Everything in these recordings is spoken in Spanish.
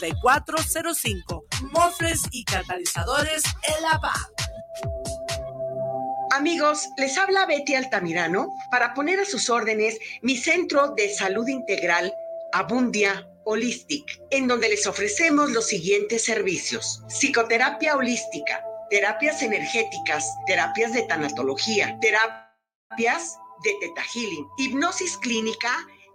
9405. Mofres y catalizadores El APA. Amigos, les habla Betty Altamirano para poner a sus órdenes mi centro de salud integral Abundia Holistic, en donde les ofrecemos los siguientes servicios. Psicoterapia holística, terapias energéticas, terapias de tanatología, terapias de teta healing, hipnosis clínica,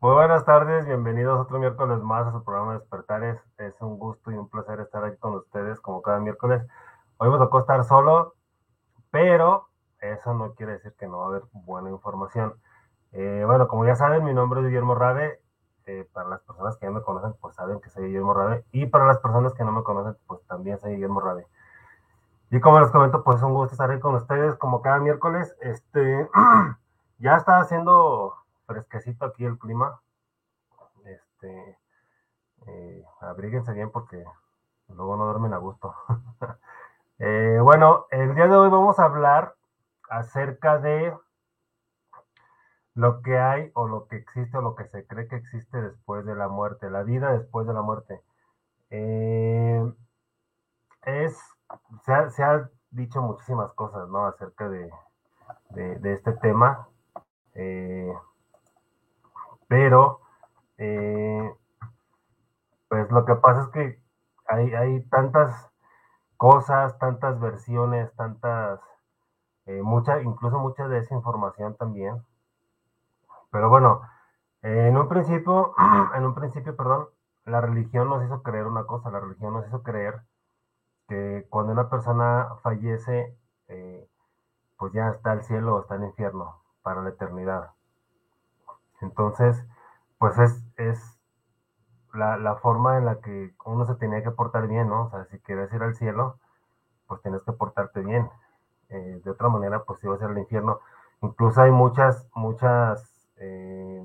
Muy buenas tardes, bienvenidos otro miércoles más a su programa Despertares. Es un gusto y un placer estar aquí con ustedes como cada miércoles. Hoy me tocó estar solo, pero eso no quiere decir que no va a haber buena información. Eh, bueno, como ya saben, mi nombre es Guillermo Rabe. Eh, para las personas que ya me conocen, pues saben que soy Guillermo Rabe. Y para las personas que no me conocen, pues también soy Guillermo Rabe. Y como les comento, pues es un gusto estar aquí con ustedes como cada miércoles. Este, ya está haciendo fresquecito aquí el clima. Este, eh, abríguense bien porque luego no duermen a gusto. eh, bueno, el día de hoy vamos a hablar acerca de lo que hay o lo que existe o lo que se cree que existe después de la muerte, la vida después de la muerte. Eh, es, se ha, dicho muchísimas cosas, ¿no? Acerca de este tema. Eh, pero, eh, pues lo que pasa es que hay, tantas cosas, tantas versiones, tantas, eh, mucha, incluso mucha desinformación también. Pero bueno, en un principio, en un principio, perdón, la religión nos hizo creer una cosa, la religión nos hizo creer que cuando una persona fallece, eh, pues ya está el cielo o está el infierno para la eternidad. Entonces, pues es, es la, forma en la que uno se tenía que portar bien, ¿no? O sea, si quieres ir al cielo, pues tienes que portarte bien. Eh, de otra manera, pues ibas al infierno. Incluso hay muchas, muchas eh,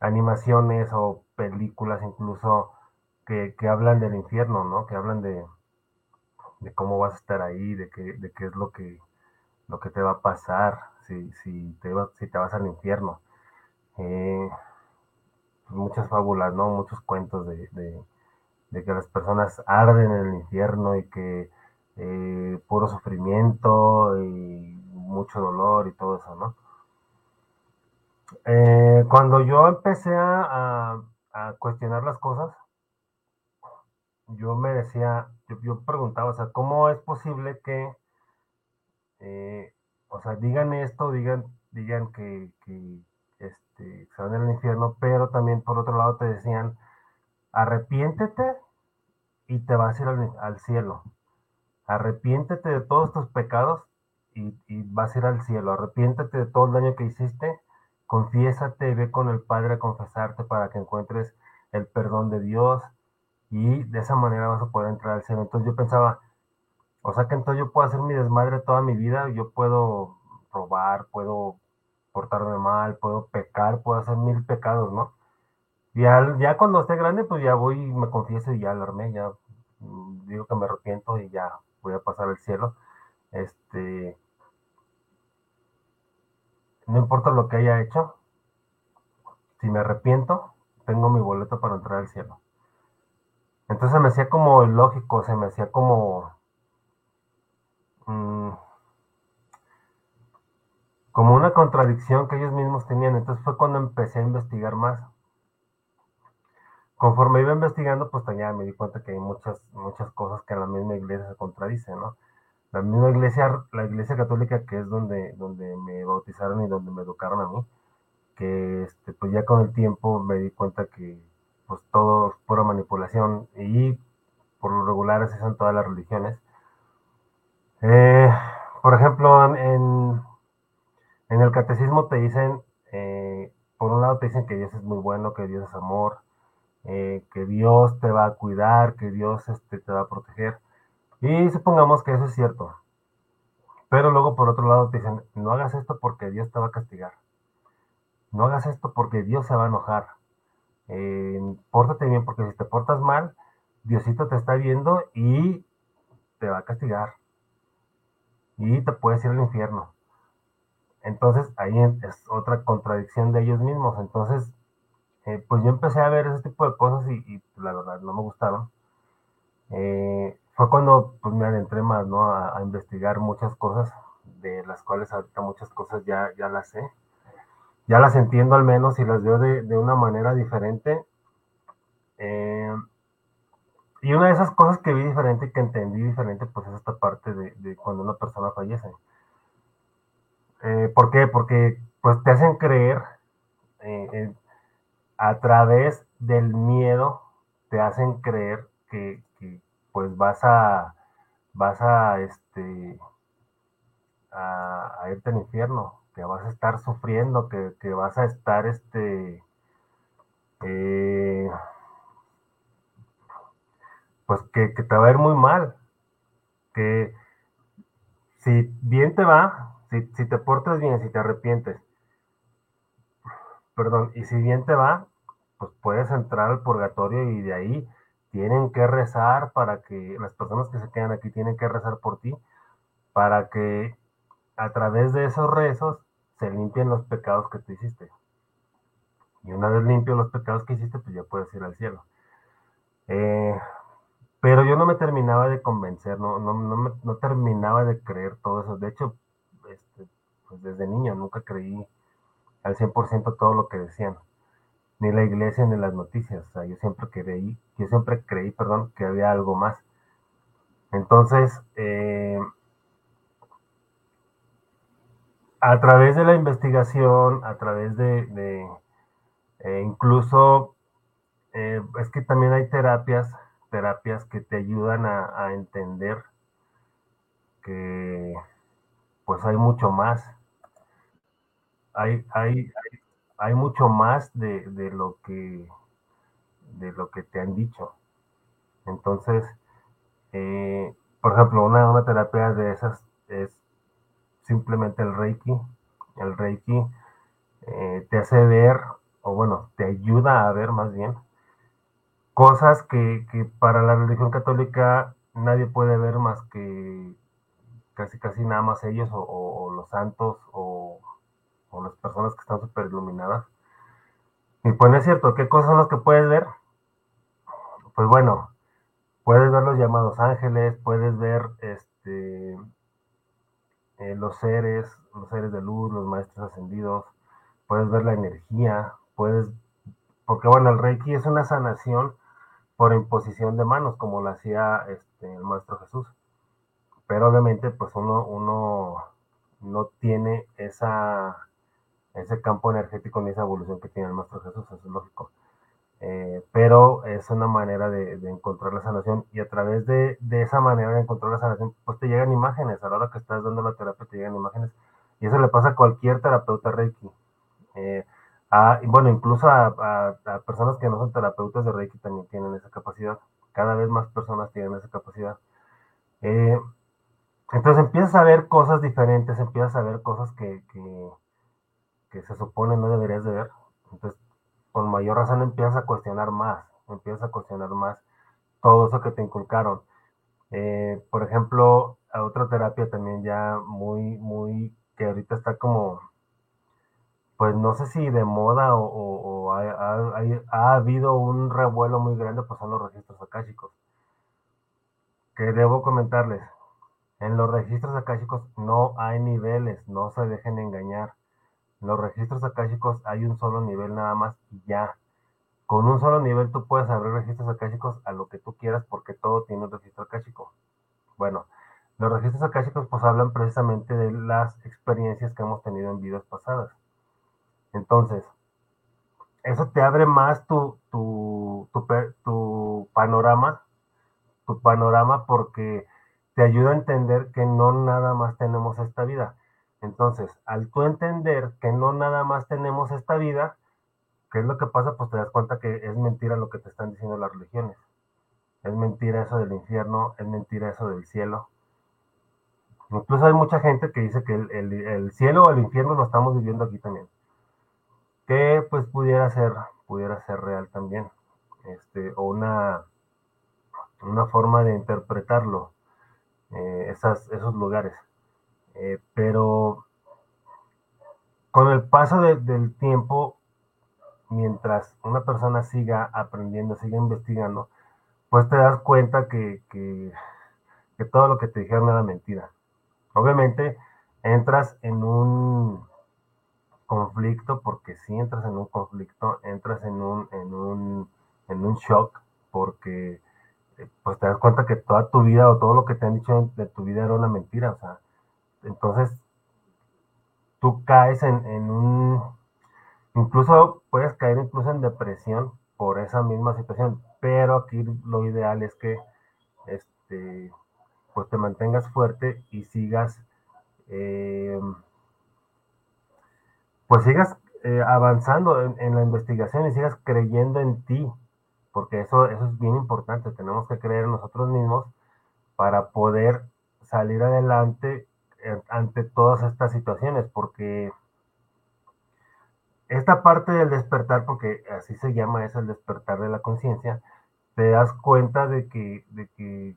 animaciones o películas incluso que, que, hablan del infierno, ¿no? Que hablan de, de cómo vas a estar ahí, de qué, de qué es lo que, lo que te va a pasar si, si, te, si te vas al infierno. Eh, muchas fábulas, ¿no? Muchos cuentos de, de, que las personas arden en el infierno y que eh, puro sufrimiento y mucho dolor y todo eso, ¿no? Eh, cuando yo empecé a, a, cuestionar las cosas, yo me decía, yo, yo, preguntaba, o sea, ¿cómo es posible que, o sea, digan esto, digan, digan que, que este, se van al infierno, pero también por otro lado te decían, arrepiéntete y te vas a ir al, cielo. Arrepiéntete de todos tus pecados y, y, vas a ir al cielo. Arrepiéntete de todo el daño que hiciste, confiésate, ve con el Padre a confesarte para que encuentres el perdón de Dios y de esa manera vas a poder entrar al cielo. Entonces yo pensaba, o sea que entonces yo puedo hacer mi desmadre toda mi vida, yo puedo robar, puedo portarme mal, puedo pecar, puedo hacer mil pecados, ¿no? Ya, ya cuando esté grande, pues ya voy me confieso y ya alarmé, ya digo que me arrepiento y ya voy a pasar al cielo. Este, no importa lo que haya hecho, si me arrepiento, tengo mi boleto para entrar al cielo. Entonces me hacía como ilógico, se me hacía como... como una contradicción que ellos mismos tenían. Entonces fue cuando empecé a investigar más. Conforme iba investigando, pues ya me di cuenta que hay muchas, muchas cosas que en la misma iglesia se contradicen, ¿no? La misma iglesia, la iglesia católica, que es donde, donde me bautizaron y donde me educaron a mí, que este, pues ya con el tiempo me di cuenta que pues todo es pura manipulación y por lo regular así son todas las religiones. Eh, por ejemplo, en el catecismo te dicen, eh, por un lado te dicen que Dios es muy bueno, que Dios es amor, eh, que Dios te va a cuidar, que Dios este, te va a proteger. Y supongamos que eso es cierto. Pero luego por otro lado te dicen, no hagas esto porque Dios te va a castigar. No hagas esto porque Dios se va a enojar. Eh, pórtate bien porque si te portas mal, Diosito te está viendo y te va a castigar. Y te puedes ir al infierno. Entonces ahí es otra contradicción de ellos mismos. Entonces, eh, pues yo empecé a ver ese tipo de cosas y, la verdad no me gustaron. Eh, fue cuando pues, me adentré más ¿no? a, investigar muchas cosas, de las cuales ahorita muchas cosas ya, ya las sé. Ya las entiendo al menos y las veo de, una manera diferente. Eh, y una de esas cosas que vi diferente que entendí diferente, pues es esta parte de cuando una persona fallece. Eh, ¿Por qué? Porque pues te hacen creer eh, a través del miedo, te hacen creer que, pues vas a vas a este a, irte al infierno, que vas a estar sufriendo, que, vas a estar este eh, pues que, que, te va a ir muy mal, que si bien te va, si, te portas bien, si te arrepientes, perdón, y si bien te va, pues puedes entrar al purgatorio y de ahí tienen que rezar para que las personas que se quedan aquí tienen que rezar por ti, para que a través de esos rezos se limpien los pecados que tú hiciste. Y una vez limpio los pecados que hiciste, pues ya puedes ir al cielo. Eh, pero yo no me terminaba de convencer, no, no, no, me, no terminaba de creer todo eso. De hecho, pues desde niño nunca creí al 100% todo lo que decían, ni la iglesia ni las noticias. Yo siempre creí, yo siempre creí, perdón, que había algo más. Entonces, eh, a través de la investigación, a través de, eh, incluso, eh, es que también hay terapias, terapias que te ayudan a, a entender que pues hay mucho más. Hay, hay, hay, mucho más de, lo que de lo que te han dicho. Entonces, eh, por ejemplo, una, una terapia de esas es simplemente el Reiki. El Reiki eh, te hace ver, o bueno, te ayuda a ver más bien, cosas que, que, para la religión católica nadie puede ver más que casi casi nada más ellos o, los santos o, las personas que están súper iluminadas. Y pues no es cierto, ¿qué cosas son las que puedes ver? Pues bueno, puedes ver los llamados ángeles, puedes ver este eh, los seres, los seres de luz, los maestros ascendidos, puedes ver la energía, puedes, porque bueno, el Reiki es una sanación por imposición de manos, como lo hacía este, el Maestro Jesús pero obviamente pues uno, uno no tiene esa, ese campo energético ni esa evolución que tiene el Maestro Jesús, eso es lógico. Eh, pero es una manera de, encontrar la sanación y a través de, esa manera de encontrar la sanación, pues te llegan imágenes, a la hora que estás dando la terapia te llegan imágenes y eso le pasa a cualquier terapeuta Reiki. Eh, y bueno, incluso a, a, personas que no son terapeutas de Reiki también tienen esa capacidad. Cada vez más personas tienen esa capacidad. Eh, entonces empiezas a ver cosas diferentes, empiezas a ver cosas que, se supone no deberías de ver. Entonces, con mayor razón empiezas a cuestionar más, empiezas a cuestionar más todo eso que te inculcaron. Eh, por ejemplo, a otra terapia también ya muy, muy, que ahorita está como, pues no sé si de moda o, ha, ha, habido un revuelo muy grande, pues son los registros akáshicos. Que debo comentarles, en los registros akáshicos no hay niveles, no se dejen engañar. Los registros akáshicos hay un solo nivel nada más y ya. Con un solo nivel tú puedes abrir registros akáshicos a lo que tú quieras porque todo tiene un registro akáshico. Bueno, los registros akáshicos pues hablan precisamente de las experiencias que hemos tenido en vidas pasadas. Entonces, eso te abre más tu, tu, tu, panorama, tu panorama porque te ayuda a entender que no nada más tenemos esta vida. Entonces, al tú entender que no nada más tenemos esta vida, ¿qué es lo que pasa? Pues te das cuenta que es mentira lo que te están diciendo las religiones. Es mentira eso del infierno, es mentira eso del cielo. Incluso hay mucha gente que dice que el, cielo o el infierno lo estamos viviendo aquí también. Que pues pudiera ser, pudiera ser real también. Este, o una, una forma de interpretarlo, eh, esos lugares. Eh, pero con el paso del tiempo, mientras una persona siga aprendiendo, siga investigando, pues te das cuenta que, que, todo lo que te dijeron era mentira. Obviamente entras en un conflicto, porque si entras en un conflicto, entras en un, en un, en un shock, porque eh, pues te das cuenta que toda tu vida o todo lo que te han dicho de tu vida era una mentira, o sea, entonces tú caes en, en un, incluso puedes caer incluso en depresión por esa misma situación, pero aquí lo ideal es que este, pues te mantengas fuerte y sigas, eh, pues sigas eh, avanzando en, la investigación y sigas creyendo en ti, porque eso, eso es bien importante, tenemos que creer en nosotros mismos para poder salir adelante ante todas estas situaciones, porque esta parte del despertar, porque así se llama, es el despertar de la conciencia, te das cuenta de que, de que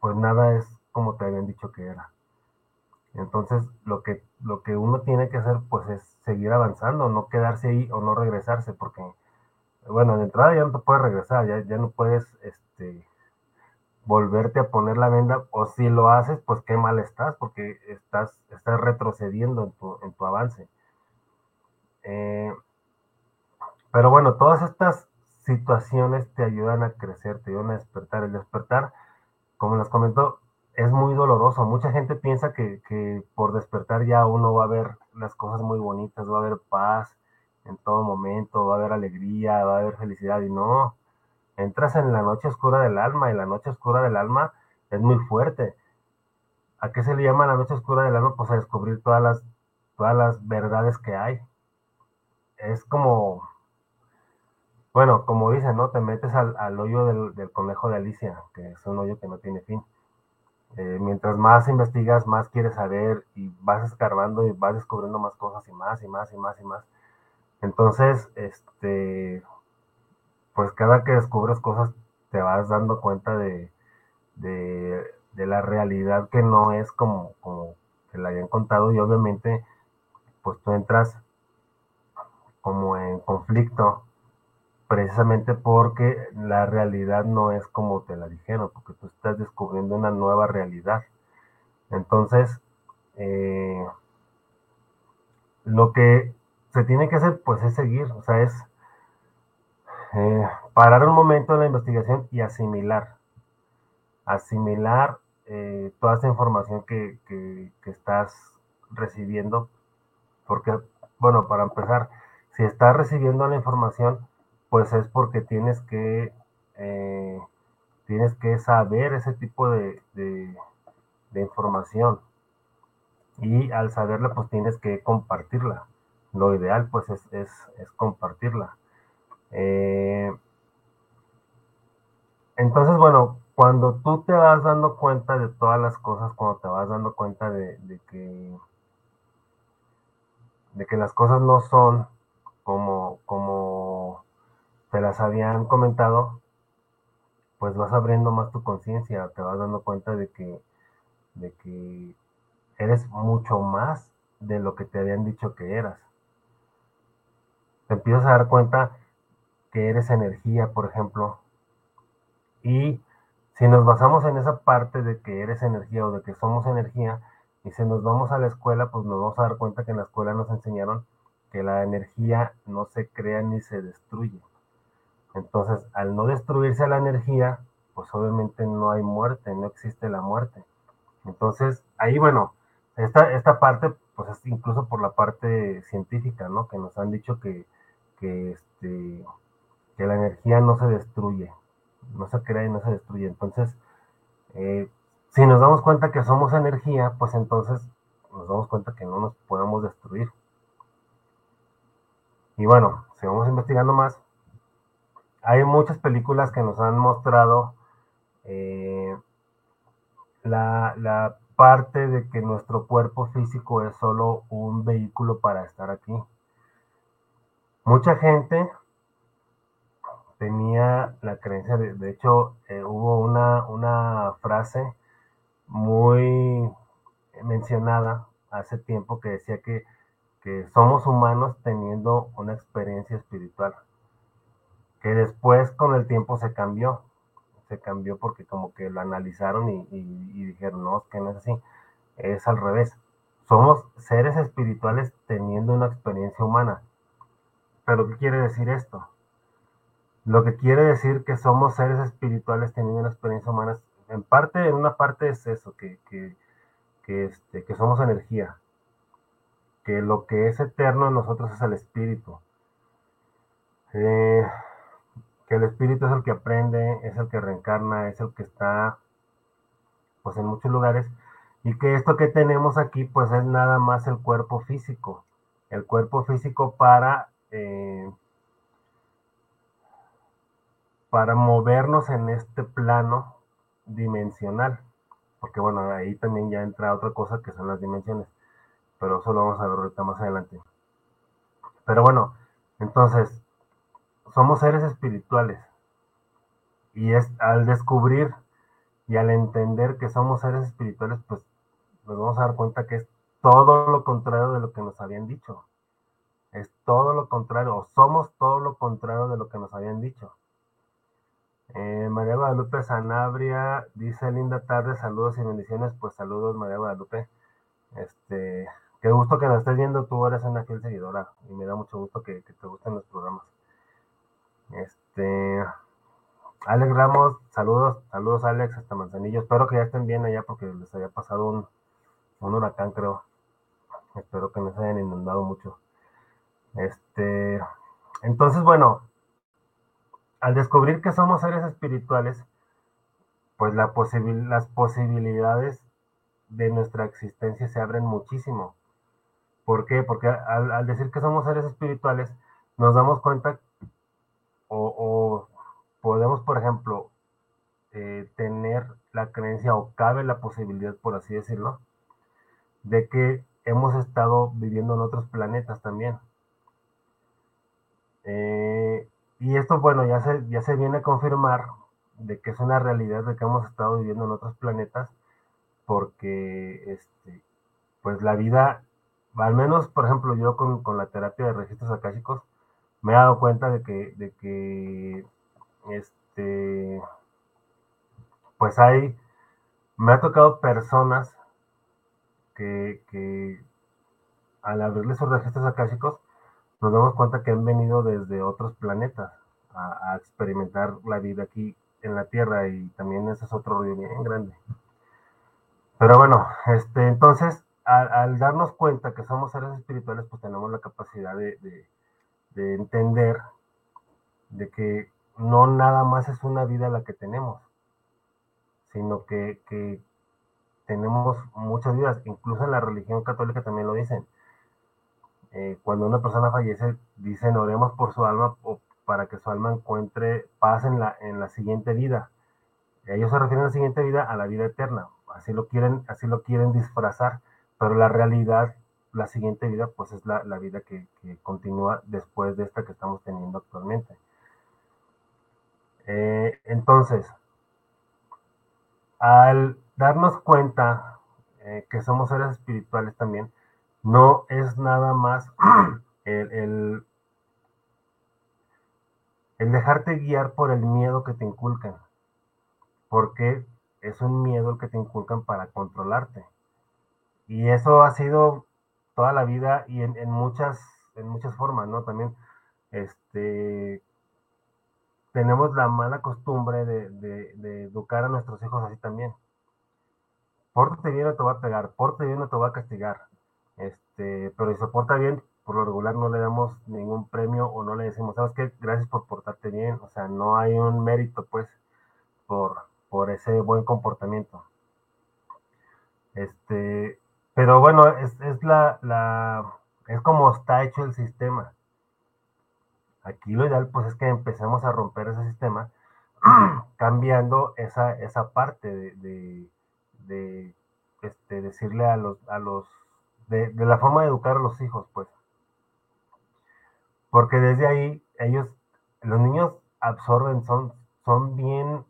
pues nada es como te habían dicho que era. Entonces, lo que, lo que uno tiene que hacer, pues, es seguir avanzando, no quedarse ahí o no regresarse, porque, bueno, de entrada ya no te puedes regresar, ya, ya no puedes, este, volverte a poner la venda, o si lo haces, pues qué mal estás, porque estás, estás retrocediendo en tu, en tu avance. Eh, pero bueno, todas estas situaciones te ayudan a crecer, te ayudan a despertar. El despertar, como les comentó, es muy doloroso. Mucha gente piensa que, que por despertar ya uno va a ver las cosas muy bonitas, va a haber paz en todo momento, va a haber alegría, va a haber felicidad, y no, entras en la noche oscura del alma y la noche oscura del alma es muy fuerte. ¿A qué se le llama la noche oscura del alma? Pues a descubrir todas las, todas las verdades que hay. Es como, bueno, como dicen, ¿no? Te metes al, hoyo del, conejo de Alicia, que es un hoyo que no tiene fin. Eh, mientras más investigas, más quieres saber y vas escarbando y vas descubriendo más cosas y más y más y más y más. Entonces, este, pues cada que descubres cosas te vas dando cuenta de, de, la realidad que no es como, como te la habían contado y obviamente pues tú entras como en conflicto precisamente porque la realidad no es como te la dijeron, porque tú estás descubriendo una nueva realidad. Entonces, eh, lo que se tiene que hacer pues es seguir, o sea, es eh, parar un momento en la investigación y asimilar. Asimilar eh, toda esa información que, estás recibiendo. Porque, bueno, para empezar, si estás recibiendo la información, pues es porque tienes que, eh, tienes que saber ese tipo de, información. Y al saberla, pues tienes que compartirla. Lo ideal, pues, es, es compartirla. Eh, entonces, bueno, cuando tú te vas dando cuenta de todas las cosas, cuando te vas dando cuenta de, que de que las cosas no son como, como te las habían comentado, pues vas abriendo más tu conciencia, te vas dando cuenta de que, de que eres mucho más de lo que te habían dicho que eras. Te empiezas a dar cuenta que eres energía, por ejemplo. Y si nos basamos en esa parte de que eres energía o de que somos energía, Y si nos vamos a la escuela, pues nos vamos a dar cuenta que en la escuela nos enseñaron que la energía no se crea ni se destruye. Entonces, al no destruirse la energía, pues obviamente no hay muerte, no existe la muerte. Entonces, ahí, bueno, esta, esta parte, pues es incluso por la parte científica, ¿no? Que nos han dicho que, que, este, que la energía no se destruye, no se crea y no se destruye. Entonces, eh, si nos damos cuenta que somos energía, pues entonces nos damos cuenta que no nos podemos destruir. Y bueno, si vamos investigando más, hay muchas películas que nos han mostrado eh, la, la parte de que nuestro cuerpo físico es solo un vehículo para estar aquí. Mucha gente tenía la creencia, de, hecho, eh, hubo una, una frase muy mencionada hace tiempo que decía que, que somos humanos teniendo una experiencia espiritual, que después con el tiempo se cambió, se cambió porque como que lo analizaron y, y, y dijeron, no, es que no es así, es al revés. Somos seres espirituales teniendo una experiencia humana. ¿Pero qué quiere decir esto? Lo que quiere decir que somos seres espirituales teniendo una experiencia humana, en parte, en una parte es eso, que, que, que, este, somos energía, que lo que es eterno en nosotros es el espíritu. Eh, que el espíritu es el que aprende, es el que reencarna, es el que está pues en muchos lugares y que esto que tenemos aquí pues es nada más el cuerpo físico, el cuerpo físico para eh, para movernos en este plano dimensional, porque bueno, ahí también ya entra otra cosa que son las dimensiones, pero eso lo vamos a ver ahorita más adelante. Pero bueno, entonces, somos seres espirituales y es al descubrir y al entender que somos seres espirituales, pues nos vamos a dar cuenta que es todo lo contrario de lo que nos habían dicho. Es todo lo contrario, o somos todo lo contrario de lo que nos habían dicho. Eh, María Guadalupe Sanabria dice, linda tarde, saludos y bendiciones. Pues saludos, María Guadalupe. Este, qué gusto que nos estés viendo, tú eres una fiel seguidora y me da mucho gusto que, te gusten los programas. Este, Alex Ramos, saludos, saludos Alex, hasta Manzanillo. Espero que ya estén bien allá porque les haya pasado un, un huracán, creo. Espero que no se hayan inundado mucho. Este, entonces, bueno, al descubrir que somos seres espirituales, pues las posibilidades de nuestra existencia se abren muchísimo. ¿Por qué? Porque al, decir que somos seres espirituales, nos damos cuenta o, o podemos, por ejemplo, eh, tener la creencia o cabe la posibilidad, por así decirlo, de que hemos estado viviendo en otros planetas también. Eh, y esto, bueno, ya se, ya se viene a confirmar de que es una realidad de que hemos estado viviendo en otros planetas, porque, este, pues la vida, al menos, por ejemplo, yo con, con la terapia de registros akáshicos, me he dado cuenta de que, de que, este, pues hay, me ha tocado personas que, que al abrirles sus registros akáshicos, nos damos cuenta que han venido desde otros planetas a, experimentar la vida aquí en la Tierra y también ese es otro rollo bien grande. Pero bueno, este, entonces, al, darnos cuenta que somos seres espirituales, pues tenemos la capacidad de entender de que no nada más es una vida la que tenemos, sino que, que tenemos muchas vidas, incluso en la religión católica también lo dicen eh, cuando una persona fallece, dicen oremos por su alma o para que su alma encuentre paz en la, en la siguiente vida. Ellos se refieren a la siguiente vida, a la vida eterna. Así lo quieren, así lo quieren disfrazar, pero la realidad, la siguiente vida, pues es la, la vida que, continúa después de esta que estamos teniendo actualmente. Eh, entonces, al darnos cuenta eh, que somos seres espirituales también, no es nada más el, el, dejarte guiar por el miedo que te inculcan, porque es un miedo el que te inculcan para controlarte. y eso ha sido toda la vida y en, en, muchas, en muchas formas, ¿no? También, este, tenemos la mala costumbre de, de, de educar a nuestros hijos así también. Pórtate bien o te va a pegar, pórtate bien o te va a castigar. Este, pero si se porta bien, por lo regular no le damos ningún premio o no le decimos, ¿sabes qué? Gracias por portarte bien. O sea, no hay un mérito, pues, por, por ese buen comportamiento. Este, pero bueno, es, es la, la, es como está hecho el sistema. Aquí lo ideal, pues, es que empecemos a romper ese sistema, cambiando esa, esa parte de, de, de este, decirle a los, a los de, de, la forma de educar a los hijos, pues. Porque desde ahí ellos, los niños absorben, son, son bien,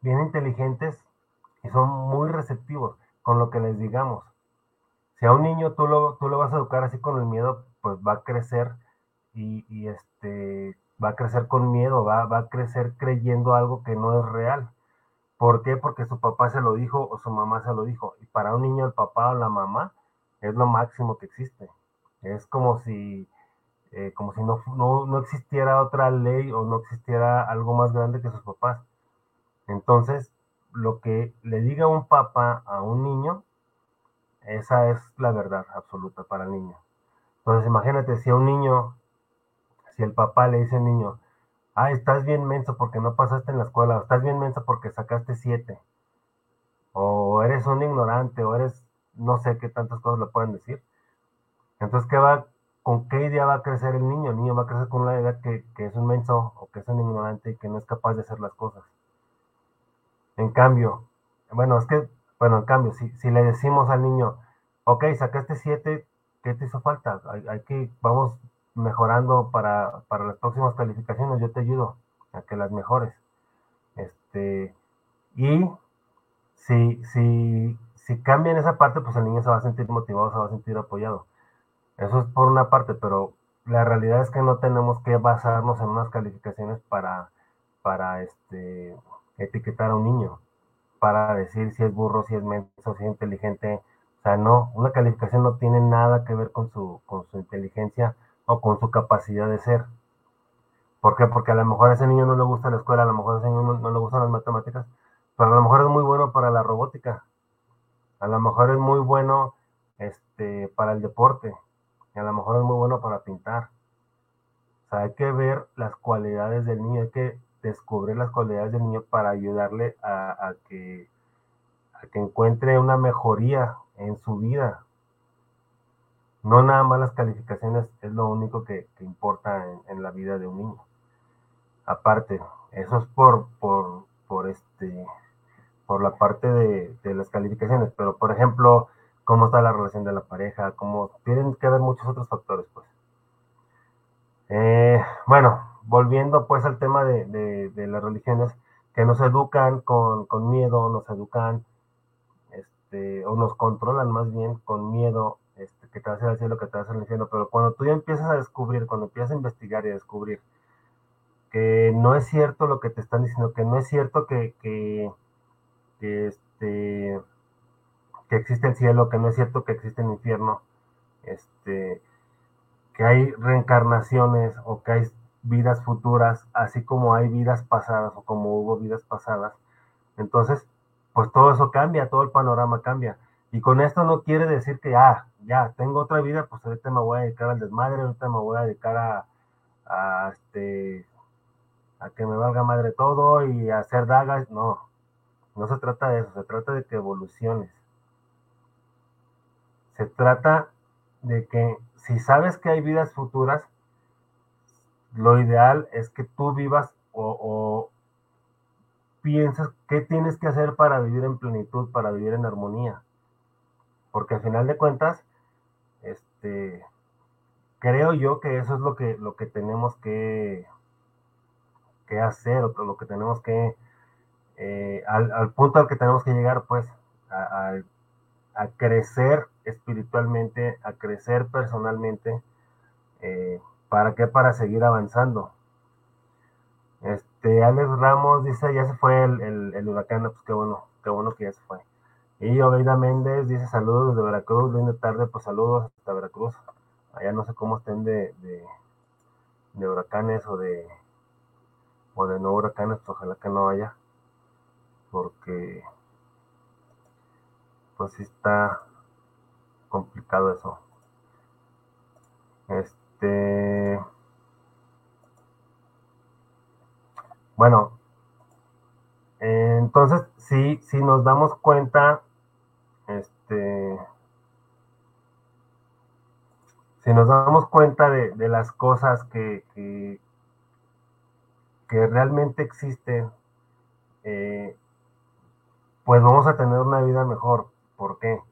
bien inteligentes y son muy receptivos con lo que les digamos. Si a un niño tú lo, tú lo vas a educar así con el miedo, pues va a crecer y, y este, va a crecer con miedo, va, va a crecer creyendo algo que no es real. ¿Por qué? Porque su papá se lo dijo o su mamá se lo dijo. Y para un niño el papá o la mamá es lo máximo que existe. Es como si, eh, como si no, no, no, existiera otra ley o no existiera algo más grande que sus papás. Entonces, lo que le diga un papá a un niño, esa es la verdad absoluta para el niño. Entonces, imagínate si a un niño, si el papá le dice al niño, ah, estás bien menso porque no pasaste en la escuela, o estás bien menso porque sacaste siete, o eres un ignorante, o eres no sé qué tantas cosas le pueden decir. Entonces, ¿qué va, ¿con qué idea va a crecer el niño? El niño va a crecer con la idea que, que es un menso o que es un ignorante y que no es capaz de hacer las cosas. En cambio, bueno, es que, bueno, en cambio, si, si le decimos al niño, ok, sacaste siete, ¿qué te hizo falta? Hay, hay, que, vamos mejorando para, para las próximas calificaciones, yo te ayudo a que las mejores. Este, y si, si, si cambian esa parte, pues el niño se va a sentir motivado, se va a sentir apoyado. Eso es por una parte, pero la realidad es que no tenemos que basarnos en unas calificaciones para, para este, etiquetar a un niño, para decir si es burro, si es menso, si es inteligente. O sea, no, una calificación no tiene nada que ver con su, con su inteligencia o con su capacidad de ser. ¿Por qué? Porque a lo mejor a ese niño no le gusta la escuela, a lo mejor a ese niño no, no le gustan las matemáticas, pero a lo mejor es muy bueno para la robótica, a lo mejor es muy bueno este, para el deporte, a lo mejor es muy bueno para pintar. O sea, hay que ver las cualidades del niño, hay que descubrir las cualidades del niño para ayudarle a, que, a que encuentre una mejoría en su vida. No nada más las calificaciones es lo único que, que importa en, en, la vida de un niño. Aparte, eso es por, por, por este, por la parte de, las calificaciones, pero por ejemplo, cómo está la relación de la pareja, cómo tienen que haber muchos otros factores, pues. Eh, bueno, volviendo pues al tema de, las religiones, que nos educan con, miedo, nos educan, este, o nos controlan más bien con miedo, este, que te hace al cielo, que te hace al infierno, pero cuando tú ya empiezas a descubrir, cuando empiezas a investigar y a descubrir que no es cierto lo que te están diciendo, que no es cierto que que, este, que existe el cielo, que no es cierto que existe el infierno, este, que hay reencarnaciones o que hay vidas futuras, así como hay vidas pasadas o como hubo vidas pasadas. Entonces, pues todo eso cambia, todo el panorama cambia. Y con esto no quiere decir que, ah, ya, tengo otra vida, pues ahorita me voy a dedicar al desmadre, ahorita me voy a dedicar a, este, a que me valga madre todo y a hacer dagas. No, no se trata de eso, se trata de que evoluciones. Se trata de que si sabes que hay vidas futuras, lo ideal es que tú vivas o, o piensas qué tienes que hacer para vivir en plenitud, para vivir en armonía. Porque al final de cuentas, este, creo yo que eso es lo que, lo que tenemos que, que hacer, lo que tenemos que eh, al, al, punto al que tenemos que llegar, pues, a, a, crecer espiritualmente, a crecer personalmente. Eh, ¿Para qué? Para seguir avanzando. Este, Alex Ramos dice, ya se fue el, el, huracán, pues qué bueno, qué bueno que ya se fue. Y Oveida Méndez dice saludos desde Veracruz, linda tarde, pues saludos hasta Veracruz. Allá no sé cómo estén de, de, huracanes o de, o de no huracanes, pues ojalá que no haya. Porque pues sí está complicado eso. Este. Bueno, entonces sí, si nos damos cuenta, este, si nos damos cuenta de, las cosas que, que, realmente existen, eh, pues vamos a tener una vida mejor. ¿Por qué?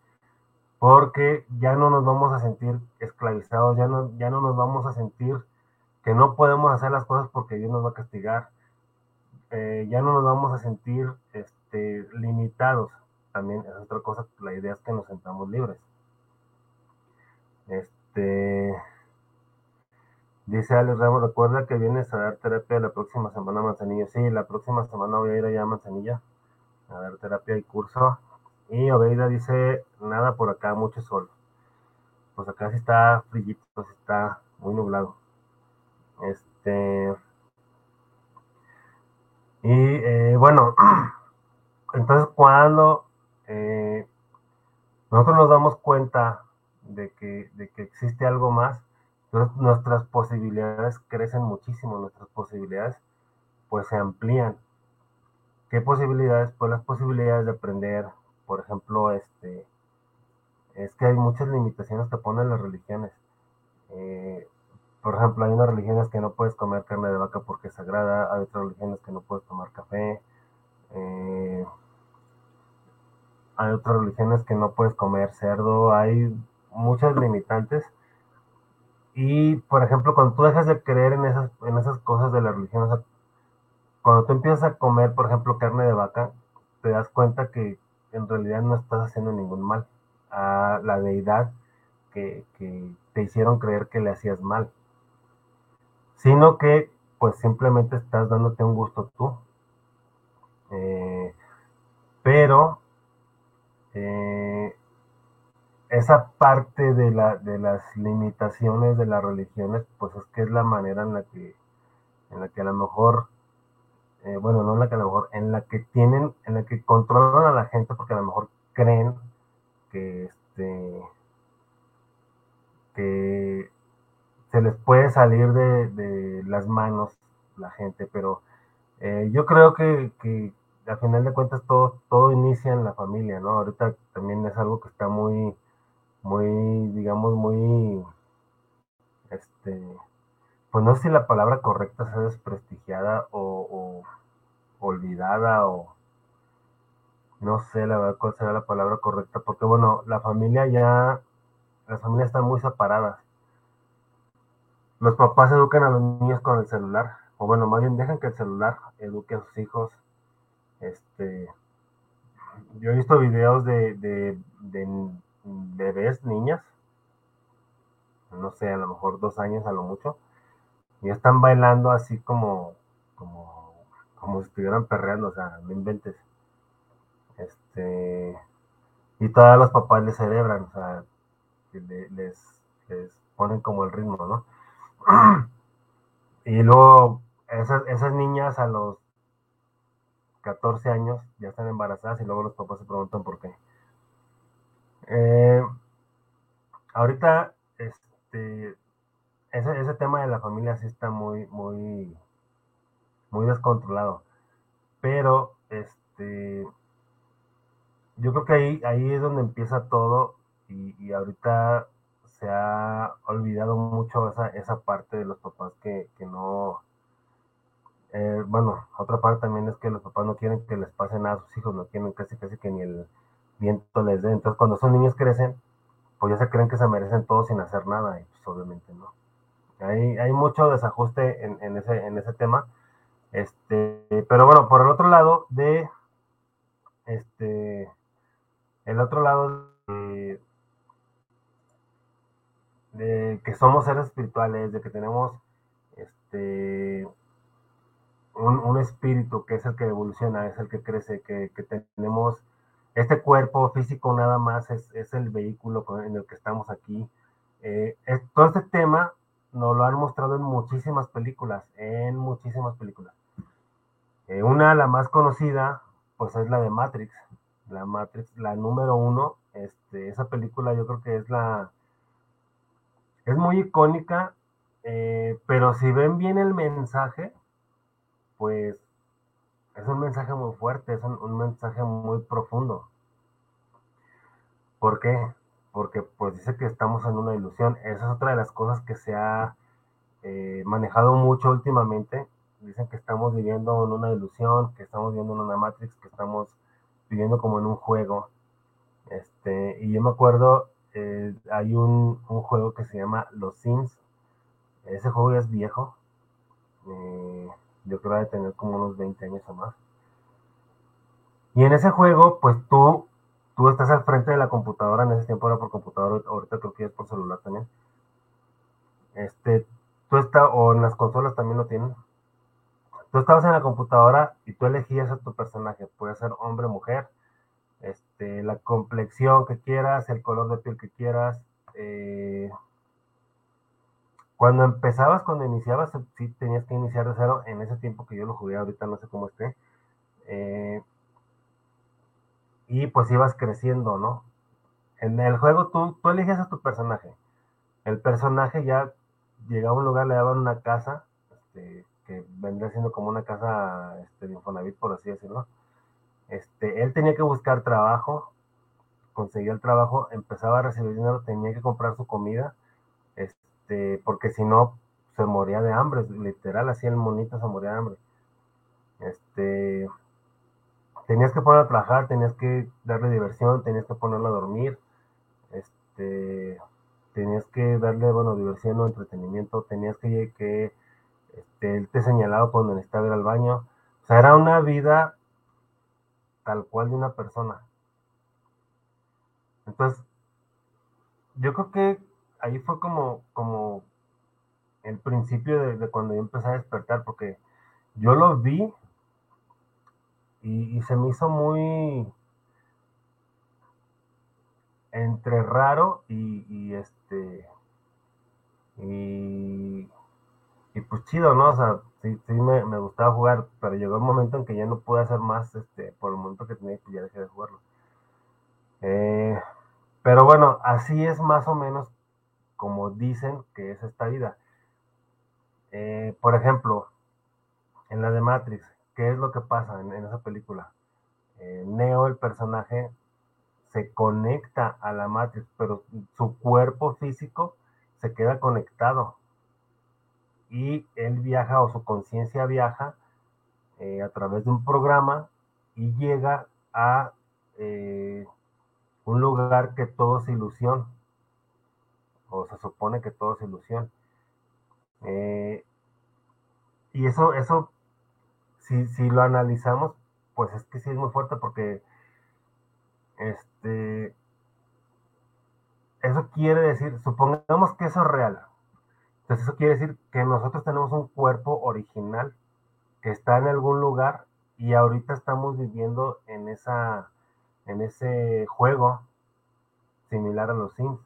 Porque ya no nos vamos a sentir esclavizados, ya no, ya no nos vamos a sentir que no podemos hacer las cosas porque Dios nos va a castigar. Eh, ya no nos vamos a sentir este, limitados. También es otra cosa, la idea es que nos sentamos libres. Este, dice Alex Ramos, recuerda que vienes a dar terapia la próxima semana a Manzanilla. Sí, la próxima semana voy a ir allá a Manzanilla a dar terapia y curso. Y Obeida dice, nada por acá, mucho sol. Pues acá sí está frillito, sí está muy nublado. Este. Y eh, bueno, entonces cuando eh, nosotros nos damos cuenta de que, de que existe algo más, entonces nuestras posibilidades crecen muchísimo, nuestras posibilidades pues se amplían. ¿Qué posibilidades? Pues las posibilidades de aprender, por ejemplo, este, es que hay muchas limitaciones que ponen las religiones. Eh, por ejemplo, hay unas religiones que no puedes comer carne de vaca porque es sagrada, hay otras religiones que no puedes tomar café, eh, hay otras religiones que no puedes comer cerdo, hay muchas limitantes. Y, por ejemplo, cuando tú dejas de creer en esas, en esas cosas de la religión, cuando tú empiezas a comer, por ejemplo, carne de vaca, te das cuenta que en realidad no estás haciendo ningún mal a la deidad que, te hicieron creer que le hacías mal, sino que pues simplemente estás dándote un gusto tú. Eh, pero eh, esa parte de, de las limitaciones de las religiones, pues es que es la manera en la que, en la que a lo mejor eh, bueno, no en la que a lo mejor, en la que tienen, en la que controlan a la gente porque a lo mejor creen que este que se les puede salir de, las manos la gente, pero eh, yo creo que, que al final de cuentas todo, todo inicia en la familia, ¿no? Ahorita también es algo que está muy, muy, digamos, muy, este, pues no sé si la palabra correcta sea desprestigiada o, olvidada o no sé la verdad cuál será la palabra correcta, porque bueno, la familia ya, las familias están muy separadas. Los papás educan a los niños con el celular, o bueno, más bien dejan que el celular eduque a sus hijos. Este, yo he visto videos de, de, bebés, niñas, no sé, a lo mejor dos años a lo mucho, y están bailando así como, como, como si estuvieran perreando, o sea, no inventes. Este, y todos los papás les celebran, o sea, les, les ponen como el ritmo, ¿no? Y luego esas, esas niñas a los 14 años ya están embarazadas y luego los papás se preguntan por qué. Eh, ahorita, este, ese, ese tema de la familia sí está muy, muy, muy descontrolado. Pero, este, yo creo que ahí, ahí es donde empieza todo y, ahorita se ha olvidado mucho esa, esa parte de los papás que, no, eh, bueno, otra parte también es que los papás no quieren que les pase nada a sus hijos, no quieren casi casi que ni el viento les dé. Entonces cuando esos niños crecen, pues ya se creen que se merecen todo sin hacer nada y pues obviamente no. Hay, mucho desajuste en, ese, en ese tema. Este, pero bueno, por el otro lado de este el otro lado de, que somos seres espirituales, de que tenemos este un, espíritu que es el que evoluciona, es el que crece, que, tenemos este cuerpo físico nada más es, el vehículo en el que estamos aquí. Eh, todo este tema nos lo han mostrado en muchísimas películas, en muchísimas películas. Eh, una, la más conocida, pues es la de Matrix. La Matrix, la número uno. Este, esa película yo creo que es la... Es muy icónica, eh, pero si ven bien el mensaje, pues es un mensaje muy fuerte, es un, mensaje muy profundo. ¿Por qué? Porque pues dice que estamos en una ilusión. Esa es otra de las cosas que se ha eh, manejado mucho últimamente. Dicen que estamos viviendo en una ilusión, que estamos viviendo en una Matrix, que estamos viviendo como en un juego. Este, y yo me acuerdo, eh, hay un, juego que se llama Los Sims. Ese juego ya es viejo. Eh, yo creo de tener como unos 20 años o más. Y en ese juego, pues tú, tú estás al frente de la computadora, en ese tiempo era por computadora, ahorita creo que es por celular también. Este, tú estás, o en las consolas también lo tienen. Tú estabas en la computadora y tú elegías a tu personaje, puede ser hombre mujer, este, la complexión que quieras, el color de piel que quieras, eh, cuando empezabas, cuando iniciabas, sí tenías que iniciar de cero. En ese tiempo que yo lo jugué, ahorita no sé cómo esté. Eh, y pues ibas creciendo, ¿no? En el juego tú, tú eliges a tu personaje. El personaje ya llegaba a un lugar, le daban una casa, este, que vendría siendo como una casa este, de Infonavit, por así decirlo. Este, él tenía que buscar trabajo, conseguía el trabajo, empezaba a recibir dinero, tenía que comprar su comida este, porque si no, se moría de hambre, literal, así el monito se moría de hambre. Este, tenías que ponerlo a trabajar, tenías que darle diversión, tenías que ponerlo a dormir, este, tenías que darle, bueno, diversión o entretenimiento, tenías que, que este, él te señalaba cuando necesitaba ir al baño. O sea, era una vida tal cual de una persona. Entonces, yo creo que ahí fue como, como el principio de, cuando yo empecé a despertar, porque yo lo vi y, se me hizo muy entre raro y, este y, pues chido, ¿no? O sea, sí, me, gustaba jugar, pero llegó un momento en que ya no pude hacer más, este, por el momento que tenía que ya dejé de jugarlo. Eh, pero bueno, así es más o menos como dicen que es esta vida. Eh, por ejemplo, en la de Matrix, ¿qué es lo que pasa en, esa película? Eh, Neo, el personaje, se conecta a la Matrix, pero su cuerpo físico se queda conectado. Y él viaja o su conciencia viaja eh, a través de un programa y llega a un lugar que todo es ilusión o se supone que todo es ilusión. Eh, y eso, eso, si, si lo analizamos, pues es que sí es muy fuerte porque este, eso quiere decir, supongamos que eso es real. Entonces eso quiere decir que nosotros tenemos un cuerpo original que está en algún lugar y ahorita estamos viviendo en esa en ese juego similar a los Sims.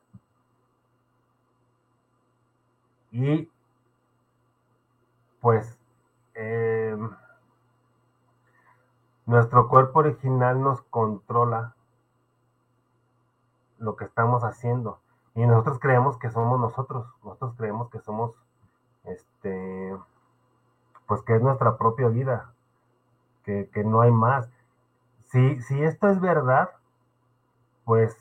Y pues em, nuestro cuerpo original nos controla lo que estamos haciendo. Y nosotros creemos que somos nosotros. Nosotros creemos que somos, este, pues que es nuestra propia vida. Que, que no hay más. Si, si esto es verdad, pues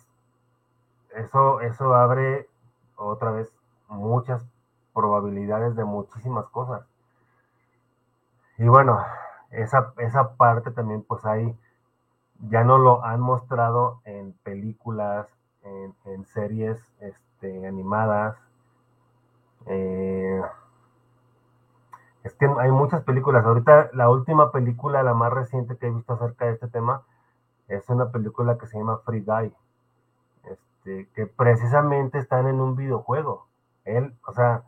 eso, eso abre otra vez muchas probabilidades de muchísimas cosas. Y bueno, esa, esa parte también pues ahí ya no lo han mostrado en películas, en, series este, animadas. Eh, es que hay muchas películas. Ahorita la última película, la más reciente que he visto acerca de este tema, es una película que se llama Free Guy. Este, que precisamente están en un videojuego. Él, o sea,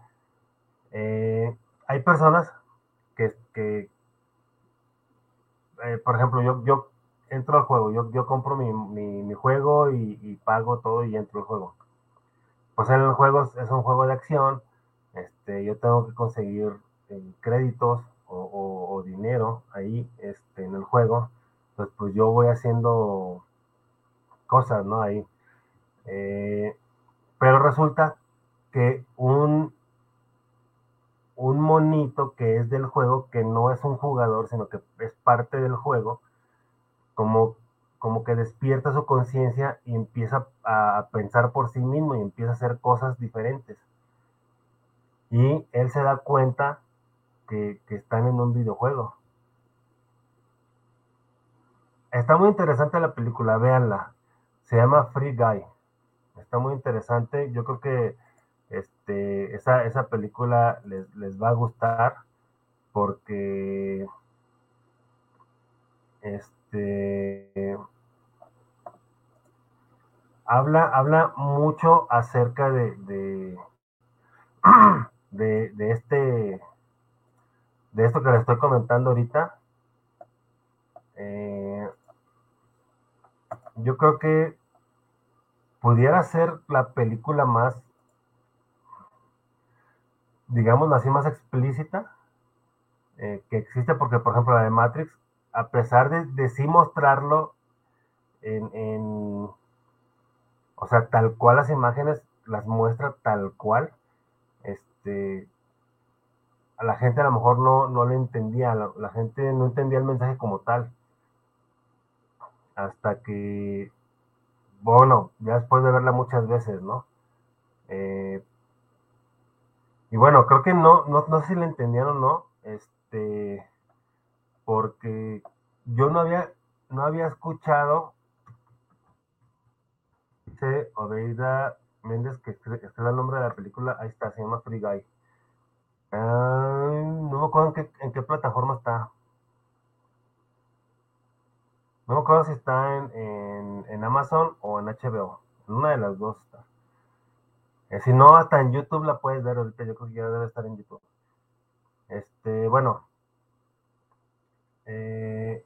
eh, hay personas que, eh, por ejemplo, yo, yo entro al juego, yo, yo compro mi, mi, juego y, pago todo y entro al juego. Pues en el juego es un juego de acción, este, yo tengo que conseguir eh, créditos o, dinero ahí este, en el juego, pues, pues yo voy haciendo cosas, ¿no? Ahí. Eh, pero resulta que un, un monito que es del juego, que no es un jugador, sino que es parte del juego, como, como que despierta su conciencia y empieza a pensar por sí mismo y empieza a hacer cosas diferentes. Y él se da cuenta que, están en un videojuego. Está muy interesante la película, véanla. Se llama Free Guy. Está muy interesante. Yo creo que este, esa, esa película les, les va a gustar porque este habla, habla mucho acerca de, de, de, este de esto que le estoy comentando ahorita. Eh, yo creo que pudiera ser la película más, digamos así, más explícita eh, que existe, porque por ejemplo la de Matrix, a pesar de, de sí mostrarlo en, en, o sea, tal cual las imágenes las muestra tal cual, este, a la gente a lo mejor no, no lo entendía, la, gente no entendía el mensaje como tal. Hasta que, bueno, ya después de verla muchas veces, ¿no? Eh, y bueno, creo que no, no, no sé si la entendieron o no, este, porque yo no había, no había escuchado, dice Obeida Méndez, que es el nombre de la película, ahí está, se llama Free Guy. no me acuerdo en qué, plataforma está. No me acuerdo si está en, Amazon o en HBO. En una de las dos está. Eh, si no, hasta en YouTube la puedes ver ahorita. Yo creo que ya debe estar en YouTube. Este, bueno. Eh,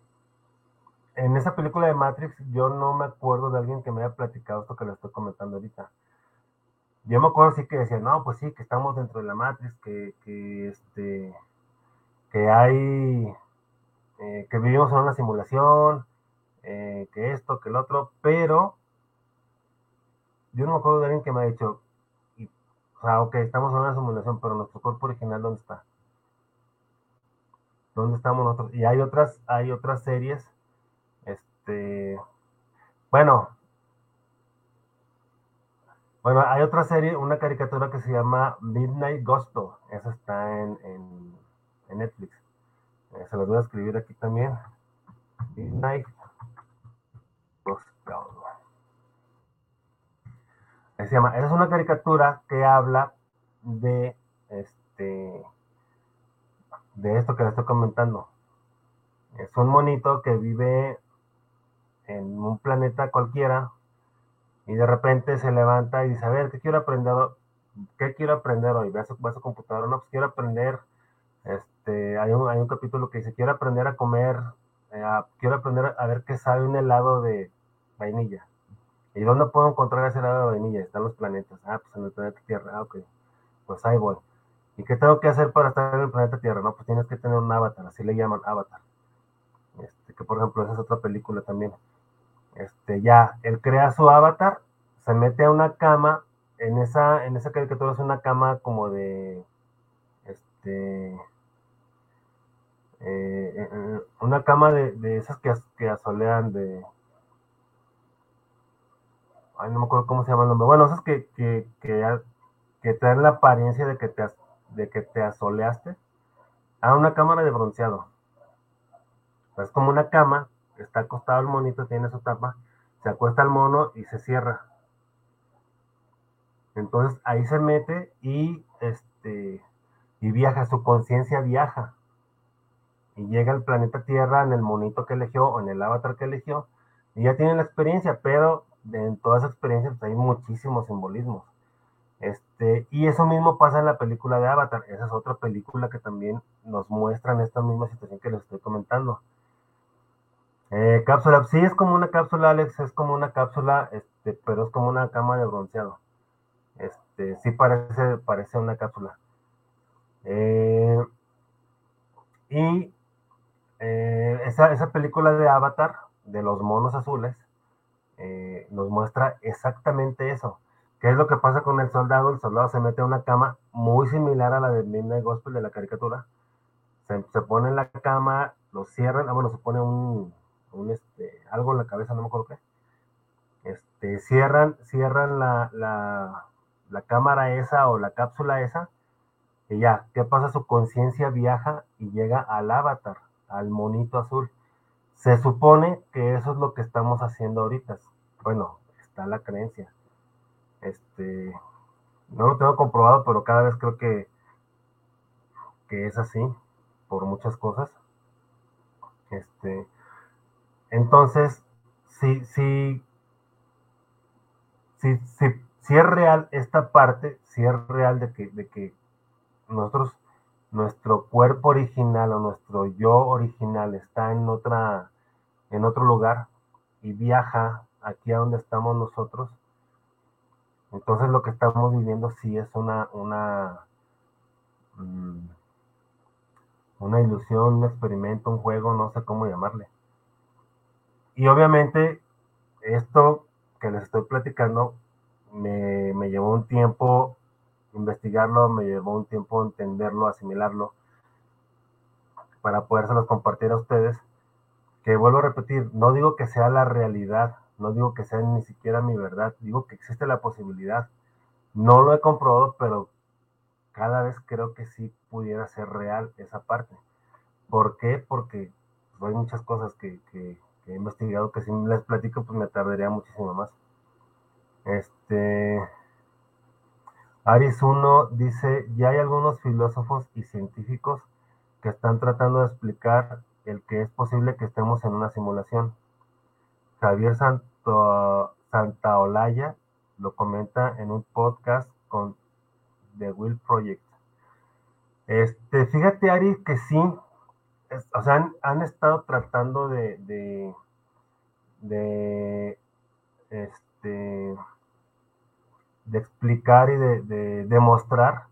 en esa película de Matrix, yo no me acuerdo de alguien que me haya platicado esto que le estoy comentando ahorita. Yo me acuerdo sí que decía, no, pues sí, que estamos dentro de la Matrix, que, que este, que hay, eh, que vivimos en una simulación, que esto, que el otro, pero yo no me acuerdo de alguien que me ha dicho, sea, ok, estamos en una simulación, pero nuestro cuerpo original, ¿dónde está? ¿Dónde estamos nosotros? Y hay otras, hay otras series, este, bueno, bueno, hay otra serie, una caricatura que se llama Midnight Gospel. Esa está en, Netflix. Eh, se los voy a escribir aquí también. Midnight Gospel. Se es una caricatura que habla de este de esto que les estoy comentando. Es un monito que vive en un planeta cualquiera, y de repente se levanta y dice, a ver, ¿qué quiero aprender? ¿Qué quiero aprender hoy? Ve a su, computadora, no, pues quiero aprender, este, hay un, hay un capítulo que dice, quiero aprender a comer, eh, quiero aprender a ver qué sabe un helado de vainilla. ¿Y dónde puedo encontrar ese helado de vainilla? Están los planetas. Ah, pues en el planeta Tierra. Ah, ok. Pues ahí voy. ¿Y qué tengo que hacer para estar en el planeta Tierra? No, pues tienes que tener un avatar, así le llaman avatar. Este, que por ejemplo, esa es otra película también. Este, ya, él crea su avatar, se mete a una cama, en esa, en esa caricatura es una cama como de, este, eh, eh, eh, una cama de, esas que, que, asolean de, ay, no me acuerdo cómo se llama el nombre, bueno, esas que, que, que, traen la apariencia de que te, de que te asoleaste, a una cámara de bronceado. Es como una cama está acostado el monito, tiene su tapa, se acuesta el mono y se cierra. Entonces ahí se mete y este y viaja, su conciencia viaja. Y llega al planeta Tierra en el monito que eligió o en el avatar que eligió. Y ya tiene la experiencia, pero en toda esa experiencia pues, hay muchísimos simbolismos. Este, y eso mismo pasa en la película de Avatar. Esa es otra película que también nos muestra en esta misma situación que les estoy comentando Eh, cápsula, sí es como una cápsula, Alex, es como una cápsula, este, pero es como una cama de bronceado. Este, sí parece, parece una cápsula. Eh, y eh, esa, esa, película de Avatar, de los monos azules, eh, nos muestra exactamente eso. ¿Qué es lo que pasa con el soldado? El soldado se mete a una cama muy similar a la de Midnight Gospel de la caricatura. Se, se pone en la cama, lo cierran, ah, bueno, se pone un, un este, algo en la cabeza, no me acuerdo qué. Este, cierran, cierran la, la, la cámara esa o la cápsula esa, y ya, ¿qué pasa? Su conciencia viaja y llega al avatar, al monito azul. Se supone que eso es lo que estamos haciendo ahorita. Bueno, está la creencia. Este, no lo tengo comprobado, pero cada vez creo que, que es así, por muchas cosas. Este, entonces, si, si, si, si, es real esta parte, si es real de que, de que nosotros, nuestro cuerpo original o nuestro yo original está en otra, en otro lugar y viaja aquí a donde estamos nosotros, entonces lo que estamos viviendo sí es una, una, mm, una ilusión, un experimento, un juego, no sé cómo llamarle. Y obviamente esto que les estoy platicando me, me llevó un tiempo investigarlo, me llevó un tiempo entenderlo, asimilarlo, para podérselos compartir a ustedes. Que vuelvo a repetir, no digo que sea la realidad, no digo que sea ni siquiera mi verdad, digo que existe la posibilidad. No lo he comprobado, pero cada vez creo que sí pudiera ser real esa parte. ¿Por qué? Porque hay muchas cosas que, que, que he investigado que si les platico, pues me tardaría muchísimo más. Este. 1 dice: Ya hay algunos filósofos y científicos que están tratando de explicar el que es posible que estemos en una simulación. Javier Santo, Santaolalla lo comenta en un podcast con The Will Project. Este, fíjate, Ari, que sí, o sea, han, estado tratando de, de, este, de explicar y de, de, demostrar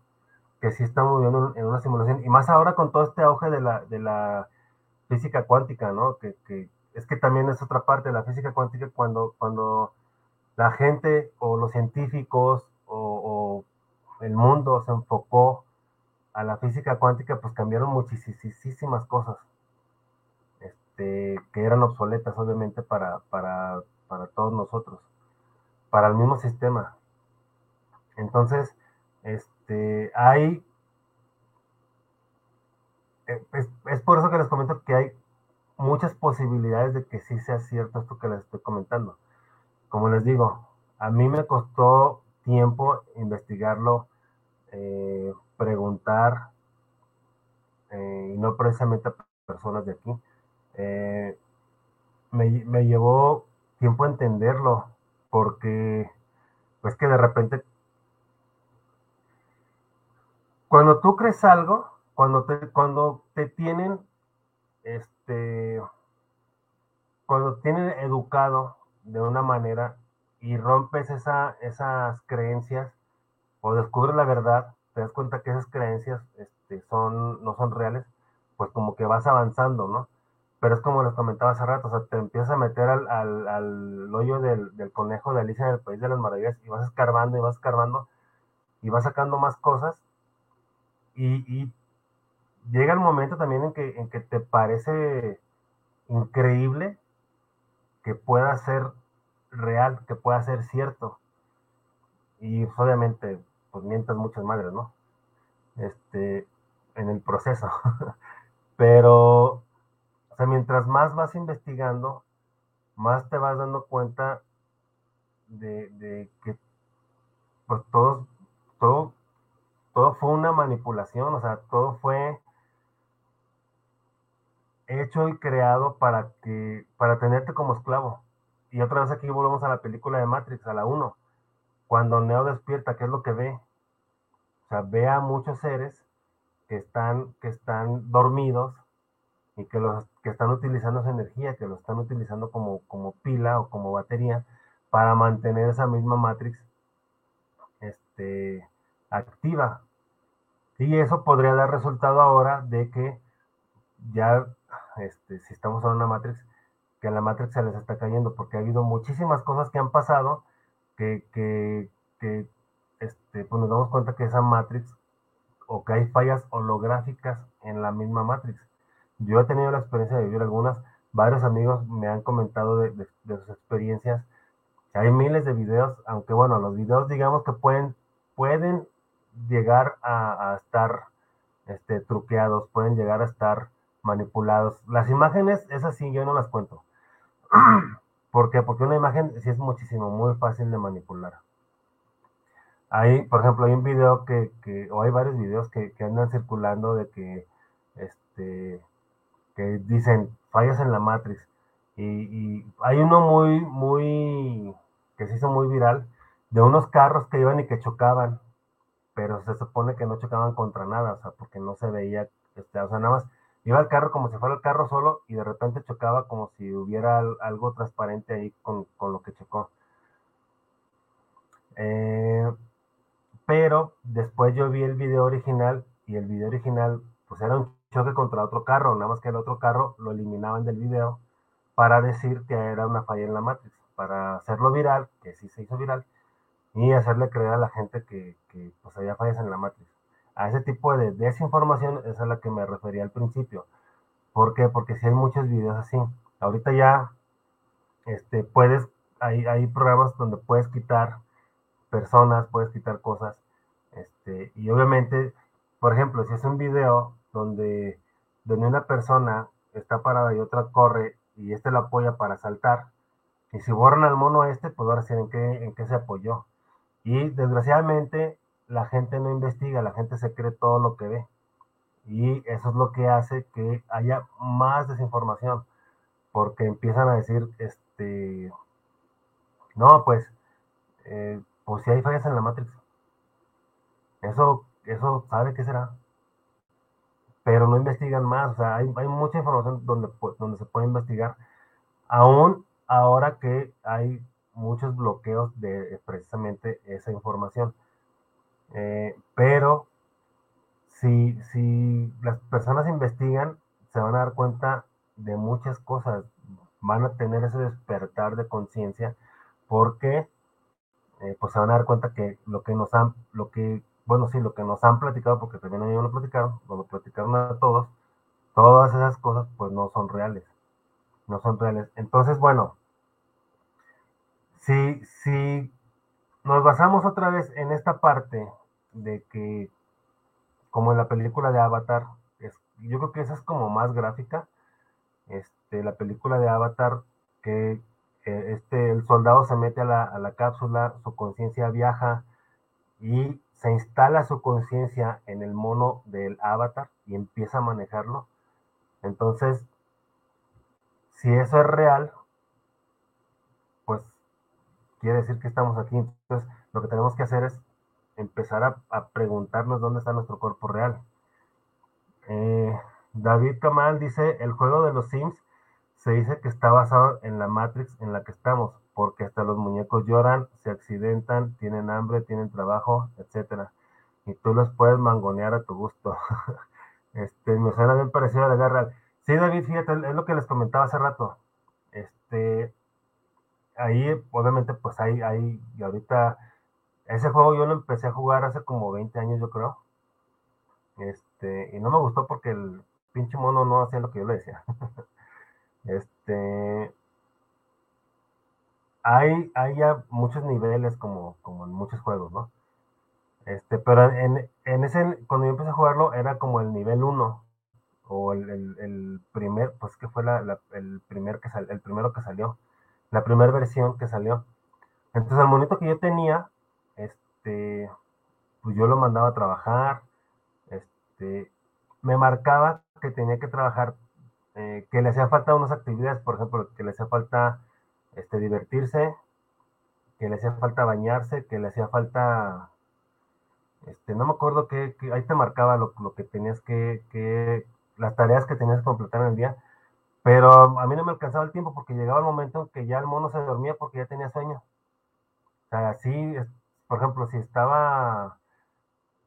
que sí estamos viviendo en una simulación, y más ahora con todo este auge de la, de la física cuántica, ¿no? Que, que es que también es otra parte de la física cuántica cuando, cuando la gente o los científicos o, o, el mundo se enfocó a la física cuántica, pues cambiaron muchísimas cosas este, que eran obsoletas, obviamente, para, para, para todos nosotros, para el mismo sistema. Entonces, este, hay... Es, es por eso que les comento que hay muchas posibilidades de que sí sea cierto esto que les estoy comentando. Como les digo, a mí me costó tiempo investigarlo, eh, preguntar, eh, y no precisamente a personas de aquí. Eh, me, me, llevó tiempo entenderlo, porque pues que de repente, cuando tú crees algo, cuando te, cuando te tienen este, cuando tienen educado de una manera y rompes esa, esas creencias o descubres la verdad, te das cuenta que esas creencias este, son, no son reales, pues como que vas avanzando, ¿no? Pero es como les comentaba hace rato, o sea, te empiezas a meter al, al, al hoyo del, del, conejo de Alicia en el País de las Maravillas y vas escarbando y vas escarbando y vas sacando más cosas y, llega el momento también en que, en que te parece increíble que pueda ser real, que pueda ser cierto. Y pues, obviamente, pues mientas muchas madres, ¿no? Este, en el proceso. Pero, o sea, mientras más vas investigando, más te vas dando cuenta de, que pues todo, todo, todo fue una manipulación, o sea, todo fue hecho y creado para que para tenerte como esclavo. Y otra vez aquí volvemos a la película de Matrix, a la 1. Cuando Neo despierta, ¿qué es lo que ve? O sea, ve a muchos seres que están, que están dormidos y que, los, que están utilizando esa energía, que lo están utilizando como, como pila o como batería para mantener esa misma matrix este, activa. Y eso podría dar resultado ahora de que ya, este, si estamos en una matrix, que la matrix se les está cayendo, porque ha habido muchísimas cosas que han pasado que, que, que este, pues nos damos cuenta que esa matrix o que hay fallas holográficas en la misma matrix. Yo he tenido la experiencia de vivir algunas, varios amigos me han comentado de, sus experiencias. Hay miles de videos, aunque bueno, los videos digamos que pueden, pueden llegar a, estar este, truqueados, pueden llegar a estar manipulados. Las imágenes, esas sí, yo no las cuento. ¿Por qué? Porque una imagen sí es muchísimo, muy fácil de manipular. Hay, por ejemplo, hay un video que, que o hay varios videos que, que, andan circulando de que, este, que dicen fallas en la Matrix. Y, y, hay uno muy, muy, que se hizo muy viral, de unos carros que iban y que chocaban, pero se supone que no chocaban contra nada, o sea, porque no se veía, este, o sea, nada más iba el carro como si fuera el carro solo y de repente chocaba como si hubiera algo transparente ahí con, con lo que chocó. Eh, pero después yo vi el video original y el video original pues era un choque contra otro carro, nada más que el otro carro lo eliminaban del video para decir que era una falla en la Matrix, para hacerlo viral, que sí se hizo viral, y hacerle creer a la gente que, que pues había fallas en la Matrix. A ese tipo de desinformación es a la que me refería al principio. ¿Por qué? Porque si hay muchos videos así. Ahorita ya este, puedes, hay, hay programas donde puedes quitar personas, puedes quitar cosas. Este, y obviamente, por ejemplo, si es un video donde, donde una persona está parada y otra corre y este la apoya para saltar, y si borran al mono este, pues ahora sí en qué, en qué se apoyó. Y desgraciadamente la gente no investiga, la gente se cree todo lo que ve. Y eso es lo que hace que haya más desinformación, porque empiezan a decir, este, no, pues, eh, pues si hay fallas en la Matrix. Eso, eso sabe qué será. Pero no investigan más, o sea, hay, hay mucha información donde, donde se puede investigar, aún ahora que hay muchos bloqueos de precisamente esa información. Eh, pero si, si las personas investigan, se van a dar cuenta de muchas cosas, van a tener ese despertar de conciencia, porque eh, pues se van a dar cuenta que lo que nos han, lo que, bueno, sí, lo que nos han platicado, porque también ellos lo platicaron, lo platicaron a todos, todas esas cosas pues no son reales, no son reales. Entonces, bueno, si, si nos basamos otra vez en esta parte de que, como en la película de Avatar, es, yo creo que esa es como más gráfica, este, la película de Avatar, que este, el soldado se mete a la, a la cápsula, su conciencia viaja y se instala su conciencia en el mono del avatar y empieza a manejarlo. Entonces, si eso es real, quiere decir que estamos aquí. Entonces, lo que tenemos que hacer es empezar a, preguntarnos dónde está nuestro cuerpo real. Eh, David Kamal dice, el juego de los Sims se dice que está basado en la Matrix en la que estamos, porque hasta los muñecos lloran, se accidentan, tienen hambre, tienen trabajo, etcétera. Y tú los puedes mangonear a tu gusto. este, me suena bien parecido a la guerra. Sí, David, fíjate, es lo que les comentaba hace rato. Este, ahí, obviamente, pues hay, hay, y ahorita ese juego yo lo empecé a jugar hace como 20 años, yo creo. Este, y no me gustó porque el pinche mono no hacía lo que yo le decía. este, hay, hay ya muchos niveles como, como en muchos juegos, ¿no? Este, pero en, en ese, cuando yo empecé a jugarlo, era como el nivel 1, o el, el, primer, pues que fue la, el, primer que sal, el primero que salió, la primera versión que salió. Entonces el monito que yo tenía este, pues yo lo mandaba a trabajar, este, me marcaba que tenía que trabajar, eh, que le hacía falta unas actividades, por ejemplo, que le hacía falta este, divertirse, que le hacía falta bañarse, que le hacía falta, este, no me acuerdo que, ahí te marcaba lo, que tenías que, que, las tareas que tenías que completar en el día, Pero a mí no me alcanzaba el tiempo porque llegaba el momento en que ya el mono se dormía porque ya tenía sueño. O sea, así, por ejemplo, si estaba,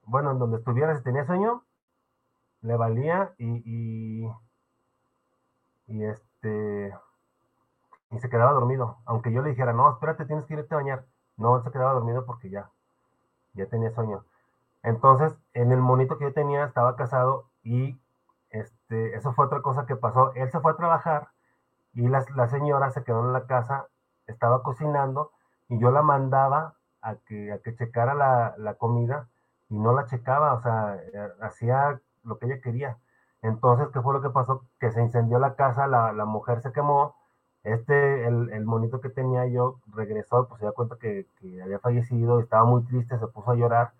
bueno, en donde estuviera, si tenía sueño, le valía y, y, este, y se quedaba dormido. Aunque yo le dijera, no, espérate, tienes que irte a bañar. No, se quedaba dormido porque ya, ya tenía sueño. Entonces, en el monito que yo tenía, estaba casado y este, eso fue otra cosa que pasó. Él se fue a trabajar y la, la señora se quedó en la casa, estaba cocinando y yo la mandaba a que, a que checara la, la comida y no la checaba, o sea, eh, hacía lo que ella quería. Entonces, ¿qué fue lo que pasó? Que se incendió la casa, la, la mujer se quemó, este, el, el, monito que tenía yo regresó, pues se dio cuenta que, que, había fallecido, estaba muy triste, se puso a llorar.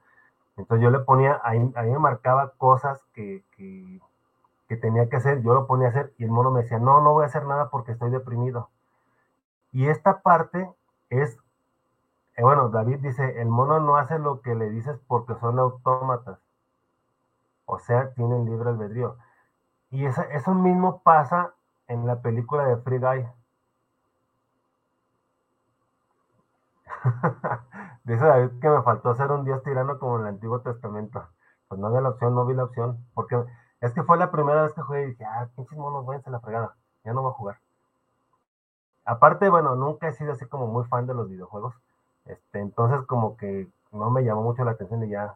Entonces yo le ponía, ahí, ahí me marcaba cosas que, que, que, tenía que hacer, yo lo ponía a hacer y el mono me decía, no, no voy a hacer nada porque estoy deprimido. Y esta parte es, eh, bueno, David dice, el mono no hace lo que le dices porque son autómatas. O sea, tienen libre albedrío. Y esa, eso mismo pasa en la película de Free Guy. Dice David que me faltó ser un dios tirano como en el Antiguo Testamento. Pues no había la opción, no vi la opción. Porque es que fue la primera vez que jugué y dije, ah, pinches monos, váyanse la fregada. Ya no voy a jugar. Aparte, bueno, nunca he sido así como muy fan de los videojuegos. Este, entonces como que no me llamó mucho la atención y ya.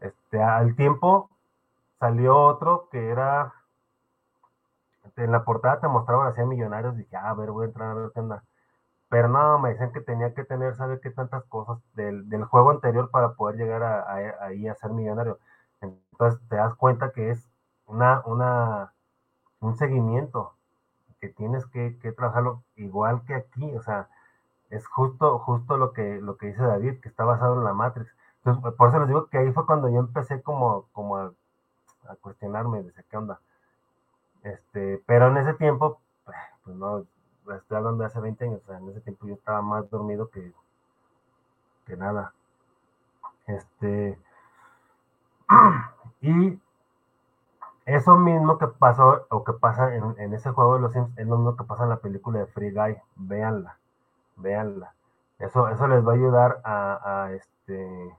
Este, al tiempo salió otro que era en la portada te mostraban así a millonarios, dije, ah, a ver, voy a entrar a ver qué. Pero no, me decían que tenía que tener, ¿sabe qué tantas cosas del, del juego anterior para poder llegar a, a, ahí a ser millonario? Entonces te das cuenta que es una, una, un seguimiento, que tienes que, que trabajarlo igual que aquí, o sea, es justo, justo lo que, lo que dice David, que está basado en la Matrix. Entonces, por eso les digo que ahí fue cuando yo empecé como, como a, cuestionarme, de qué onda. Este, pero en ese tiempo, pues no, estoy hablando de hace 20 años, o sea, en ese tiempo yo estaba más dormido que, que nada. Este, y eso mismo que pasó o que pasa en, en, ese juego de los Sims es lo mismo que pasa en la película de Free Guy. Véanla, véanla. Eso, eso les va a ayudar a, este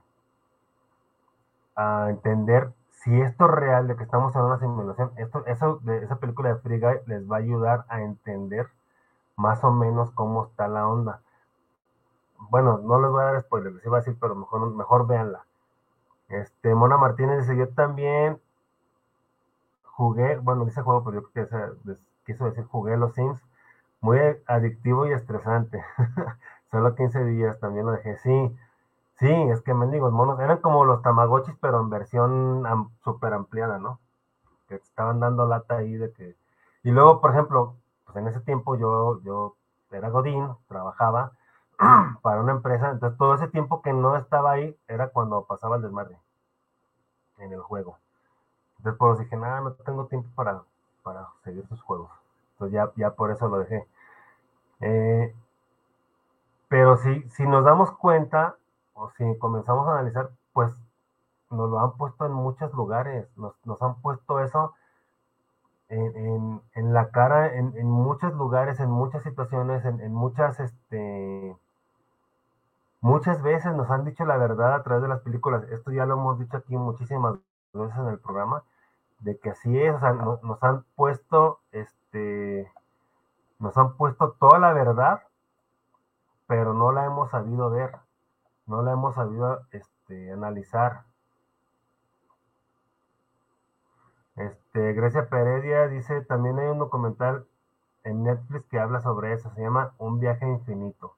a entender si esto es real de que estamos en una simulación. Esto, de esa película de Free Guy les va a ayudar a entender más o menos cómo está la onda. Bueno, no les voy a dar spoilers, les iba a decir, pero mejor, mejor véanla. Este, Mona Martínez dice, yo también jugué, bueno, dice juego, pero yo creo quiso decir jugué los Sims, muy adictivo y estresante. Solo 15 días, también lo dejé. Sí, sí, es que mendigos monos, eran como los Tamagotchis, pero en versión am, súper ampliada, ¿no? Que estaban dando lata ahí de que... Y luego, por ejemplo, pues en ese tiempo yo, yo era Godín, trabajaba para una empresa, entonces todo ese tiempo que no estaba ahí era cuando pasaba el desmadre en el juego. Pues dije, nada, no tengo tiempo para, para seguir sus juegos. Entonces ya, ya por eso lo dejé. Eh, pero si, si nos damos cuenta, o si comenzamos a analizar, pues nos lo han puesto en muchos lugares, nos, han puesto eso en, en, en la cara en, en, muchos lugares, en muchas situaciones, en, muchas, este, muchas veces nos han dicho la verdad a través de las películas. Esto ya lo hemos dicho aquí muchísimas veces en el programa, de que así es, o sea, nos, han puesto, este, nos han puesto toda la verdad, pero no la hemos sabido ver, no la hemos sabido este, analizar. Este, Grecia Peredia dice, también hay un documental en Netflix que habla sobre eso, se llama Un viaje infinito.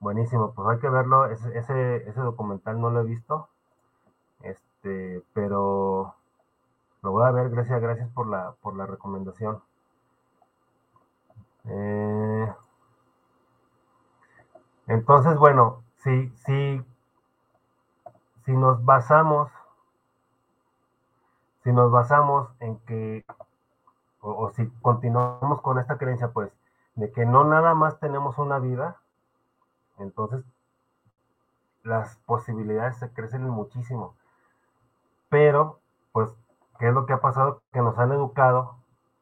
Buenísimo, pues hay que verlo, ese, ese, ese documental no lo he visto, este, pero lo voy a ver, Grecia, gracias por la, por la recomendación. Eh, entonces, bueno, si, si, si nos basamos si nos basamos en que, o, o, si continuamos con esta creencia, pues, de que no nada más tenemos una vida, entonces las posibilidades se crecen muchísimo. Pero, pues, ¿qué es lo que ha pasado? Que nos han educado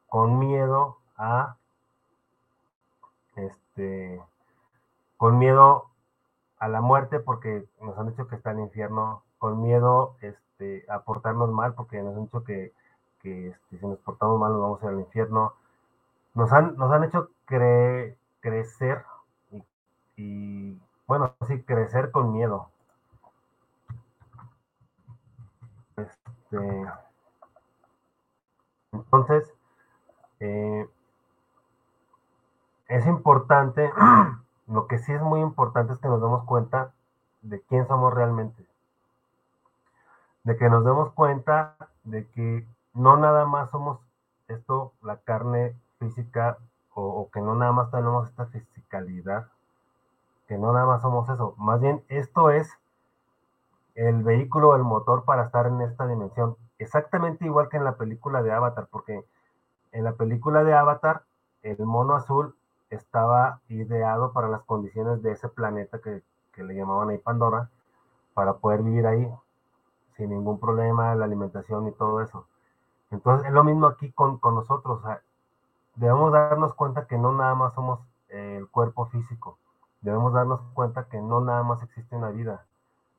con miedo a este, con miedo a la muerte porque nos han dicho que está el infierno, con miedo este, a portarnos mal porque nos han dicho que, que este, si nos portamos mal nos vamos al infierno. Nos han, nos han hecho crecer y, y, bueno, sí, crecer con miedo. Este, entonces, eh, es importante, lo que sí es muy importante es que nos demos cuenta de quién somos realmente. De que nos demos cuenta de que no nada más somos esto, la carne física, o, o, que no nada más tenemos esta fisicalidad, que no nada más somos eso. Más bien, esto es el vehículo, el motor para estar en esta dimensión. Exactamente igual que en la película de Avatar, porque en la película de Avatar, el mono azul estaba ideado para las condiciones de ese planeta que, que le llamaban ahí Pandora, para poder vivir ahí sin ningún problema, la alimentación y todo eso. Entonces es lo mismo aquí con, con nosotros. Debemos darnos cuenta que no nada más somos eh, el cuerpo físico. Debemos darnos cuenta que no nada más existe una vida.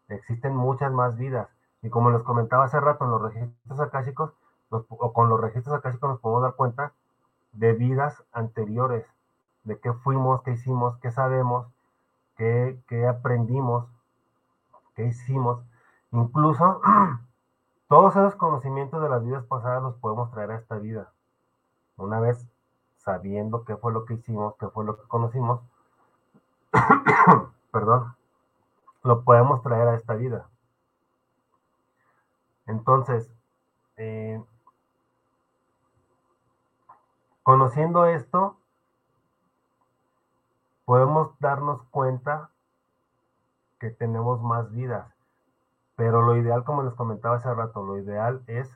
Existen muchas más vidas. Y como les comentaba hace rato en los registros akáshicos, o con los registros akáshicos nos podemos dar cuenta de vidas anteriores, de qué fuimos, qué hicimos, qué sabemos, qué, qué aprendimos, qué hicimos. Incluso todos esos conocimientos de las vidas pasadas los podemos traer a esta vida. Una vez sabiendo qué fue lo que hicimos, qué fue lo que conocimos, perdón, lo podemos traer a esta vida. Entonces, eh, conociendo esto, podemos darnos cuenta que tenemos más vidas. Pero lo ideal, como les comentaba hace rato, lo ideal es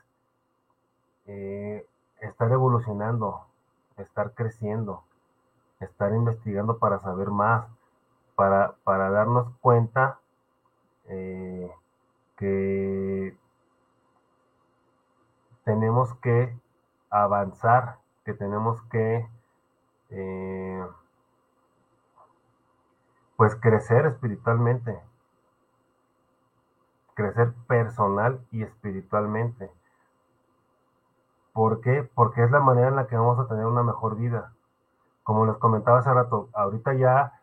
eh, estar evolucionando, estar creciendo, estar investigando para saber más, para, para darnos cuenta eh, que tenemos que avanzar, que tenemos que eh, pues crecer espiritualmente, crecer personal y espiritualmente. ¿Por qué? Porque es la manera en la que vamos a tener una mejor vida. Como les comentaba hace rato, ahorita ya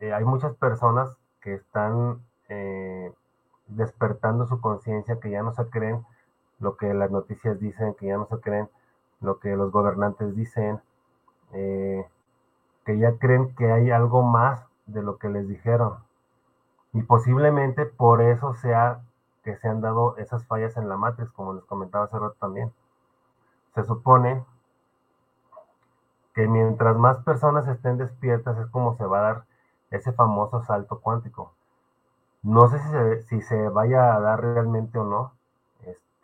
eh, hay muchas personas que están eh, despertando su conciencia, que ya no se creen lo que las noticias dicen, que ya no se creen lo que los gobernantes dicen, eh, que ya creen que hay algo más de lo que les dijeron. Y posiblemente por eso sea que se han dado esas fallas en la matriz, como les comentaba hace rato también. Se supone que mientras más personas estén despiertas es como se va a dar ese famoso salto cuántico. No sé si se, si se vaya a dar realmente o no,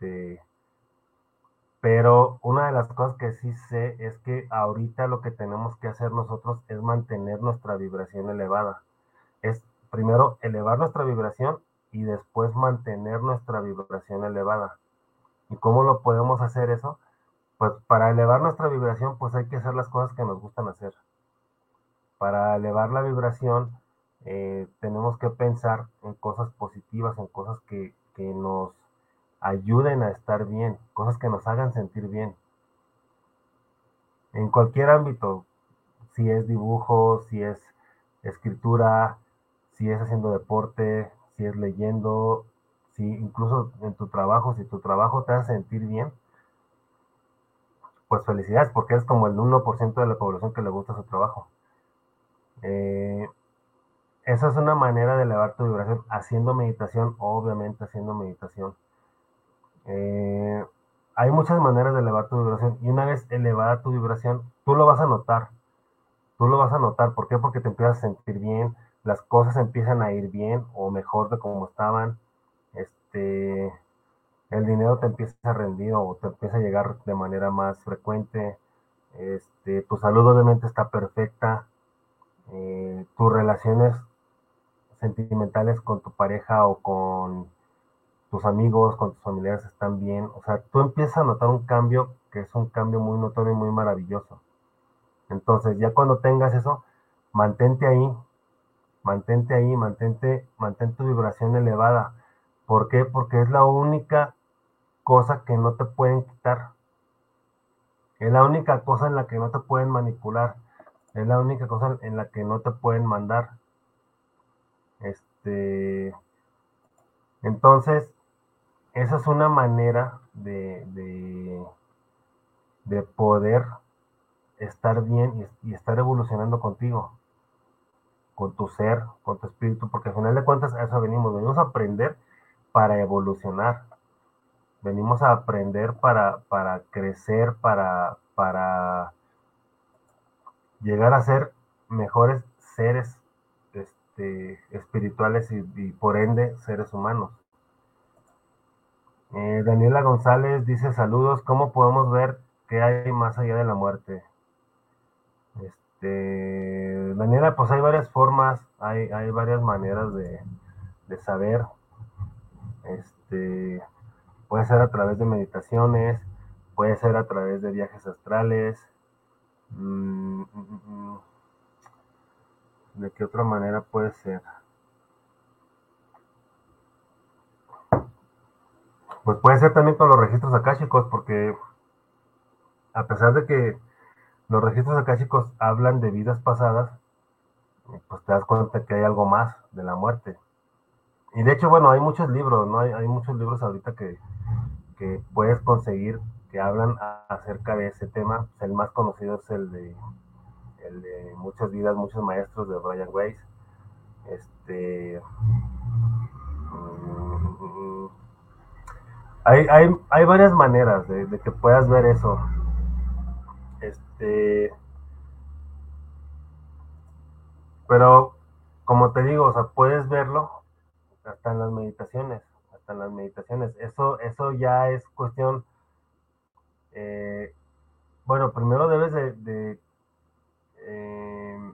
este, pero una de las cosas que sí sé es que ahorita lo que tenemos que hacer nosotros es mantener nuestra vibración elevada. Es primero elevar nuestra vibración y después mantener nuestra vibración elevada. ¿Y cómo lo podemos hacer eso? Pues para elevar nuestra vibración, pues hay que hacer las cosas que nos gustan hacer. Para elevar la vibración, eh, tenemos que pensar en cosas positivas, en cosas que, que nos ayuden a estar bien, cosas que nos hagan sentir bien. En cualquier ámbito, si es dibujo, si es escritura, si es haciendo deporte, si es leyendo, si incluso en tu trabajo, si tu trabajo te hace sentir bien, pues felicidades, porque es como el 1% de la población que le gusta su trabajo. Eh, esa es una manera de elevar tu vibración, haciendo meditación, obviamente haciendo meditación. Eh, hay muchas maneras de elevar tu vibración y una vez elevada tu vibración, tú lo vas a notar. Tú lo vas a notar. ¿Por qué? Porque te empiezas a sentir bien, las cosas empiezan a ir bien o mejor de como estaban. Este, el dinero te empieza a rendir o te empieza a llegar de manera más frecuente. Este, tu salud obviamente está perfecta. Eh, tus relaciones sentimentales con tu pareja o con tus amigos, con tus familiares están bien. O sea, tú empiezas a notar un cambio que es un cambio muy notorio y muy maravilloso. Entonces, ya cuando tengas eso, mantente ahí, mantente ahí, mantente, mantén tu vibración elevada. ¿Por qué? Porque es la única cosa que no te pueden quitar. Es la única cosa en la que no te pueden manipular. Es la única cosa en la que no te pueden mandar. Este. Entonces, esa es una manera de, de, de poder estar bien y, estar evolucionando contigo, con tu ser, con tu espíritu, porque al final de cuentas a eso venimos, venimos a aprender para evolucionar, venimos a aprender para, para crecer, para, para llegar a ser mejores seres este, espirituales y, por ende seres humanos. Eh, Daniela González dice saludos, ¿cómo podemos ver qué hay más allá de la muerte? Este, Daniela, pues hay varias formas, hay, varias maneras de, de saber. Este, puede ser a través de meditaciones, puede ser a través de viajes astrales. Mm, mm, mm, ¿De qué otra manera puede ser? Pues puede ser también con los registros akáshicos, porque a pesar de que los registros akáshicos hablan de vidas pasadas, pues te das cuenta que hay algo más de la muerte. Y de hecho, bueno, hay muchos libros, ¿no? Hay, hay muchos libros ahorita que, que, puedes conseguir que hablan acerca de ese tema. El más conocido es el de, el de Muchas vidas, muchos maestros de Brian Weiss. Este. Hay, hay, hay, varias maneras de, de, que puedas ver eso. Este. Pero, como te digo, o sea, puedes verlo hasta en las meditaciones, hasta en las meditaciones. Eso, eso ya es cuestión. Eh, bueno, primero debes de, de, eh,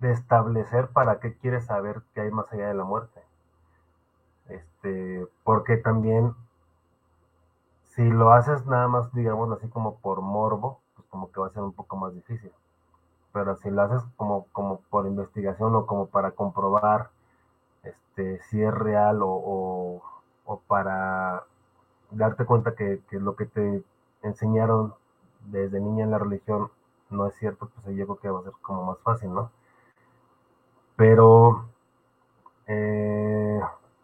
establecer para qué quieres saber qué hay más allá de la muerte. Este, porque también, si lo haces nada más, digamos así como por morbo, pues como que va a ser un poco más difícil. Pero si lo haces como, como por investigación o como para comprobar este, si es real o, o, para darte cuenta que, que, lo que te enseñaron desde niña en la religión no es cierto, pues yo creo que va a ser como más fácil, ¿no? Pero, eh,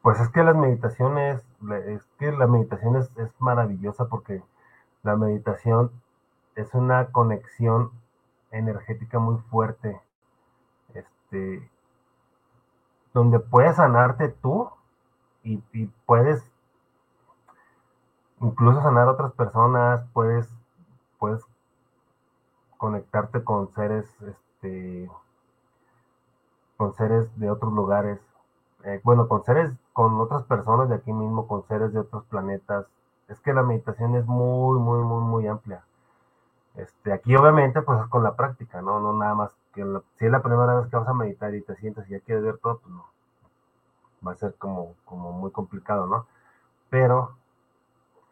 pues es que las meditaciones, es que la meditación es, es maravillosa porque la meditación es una conexión energética muy fuerte. Este, donde puedes sanarte tú y, puedes incluso sanar a otras personas, puedes, puedes conectarte con seres, este, con seres de otros lugares, eh, bueno, con seres, con otras personas de aquí mismo, con seres de otros planetas. Es que la meditación es muy, muy, muy, muy amplia. Este, aquí obviamente pues es con la práctica, ¿no? No nada más que la, si es la primera vez que vas a meditar y te sientas y ya quieres ver todo, pues no. Va a ser como, como muy complicado, ¿no? Pero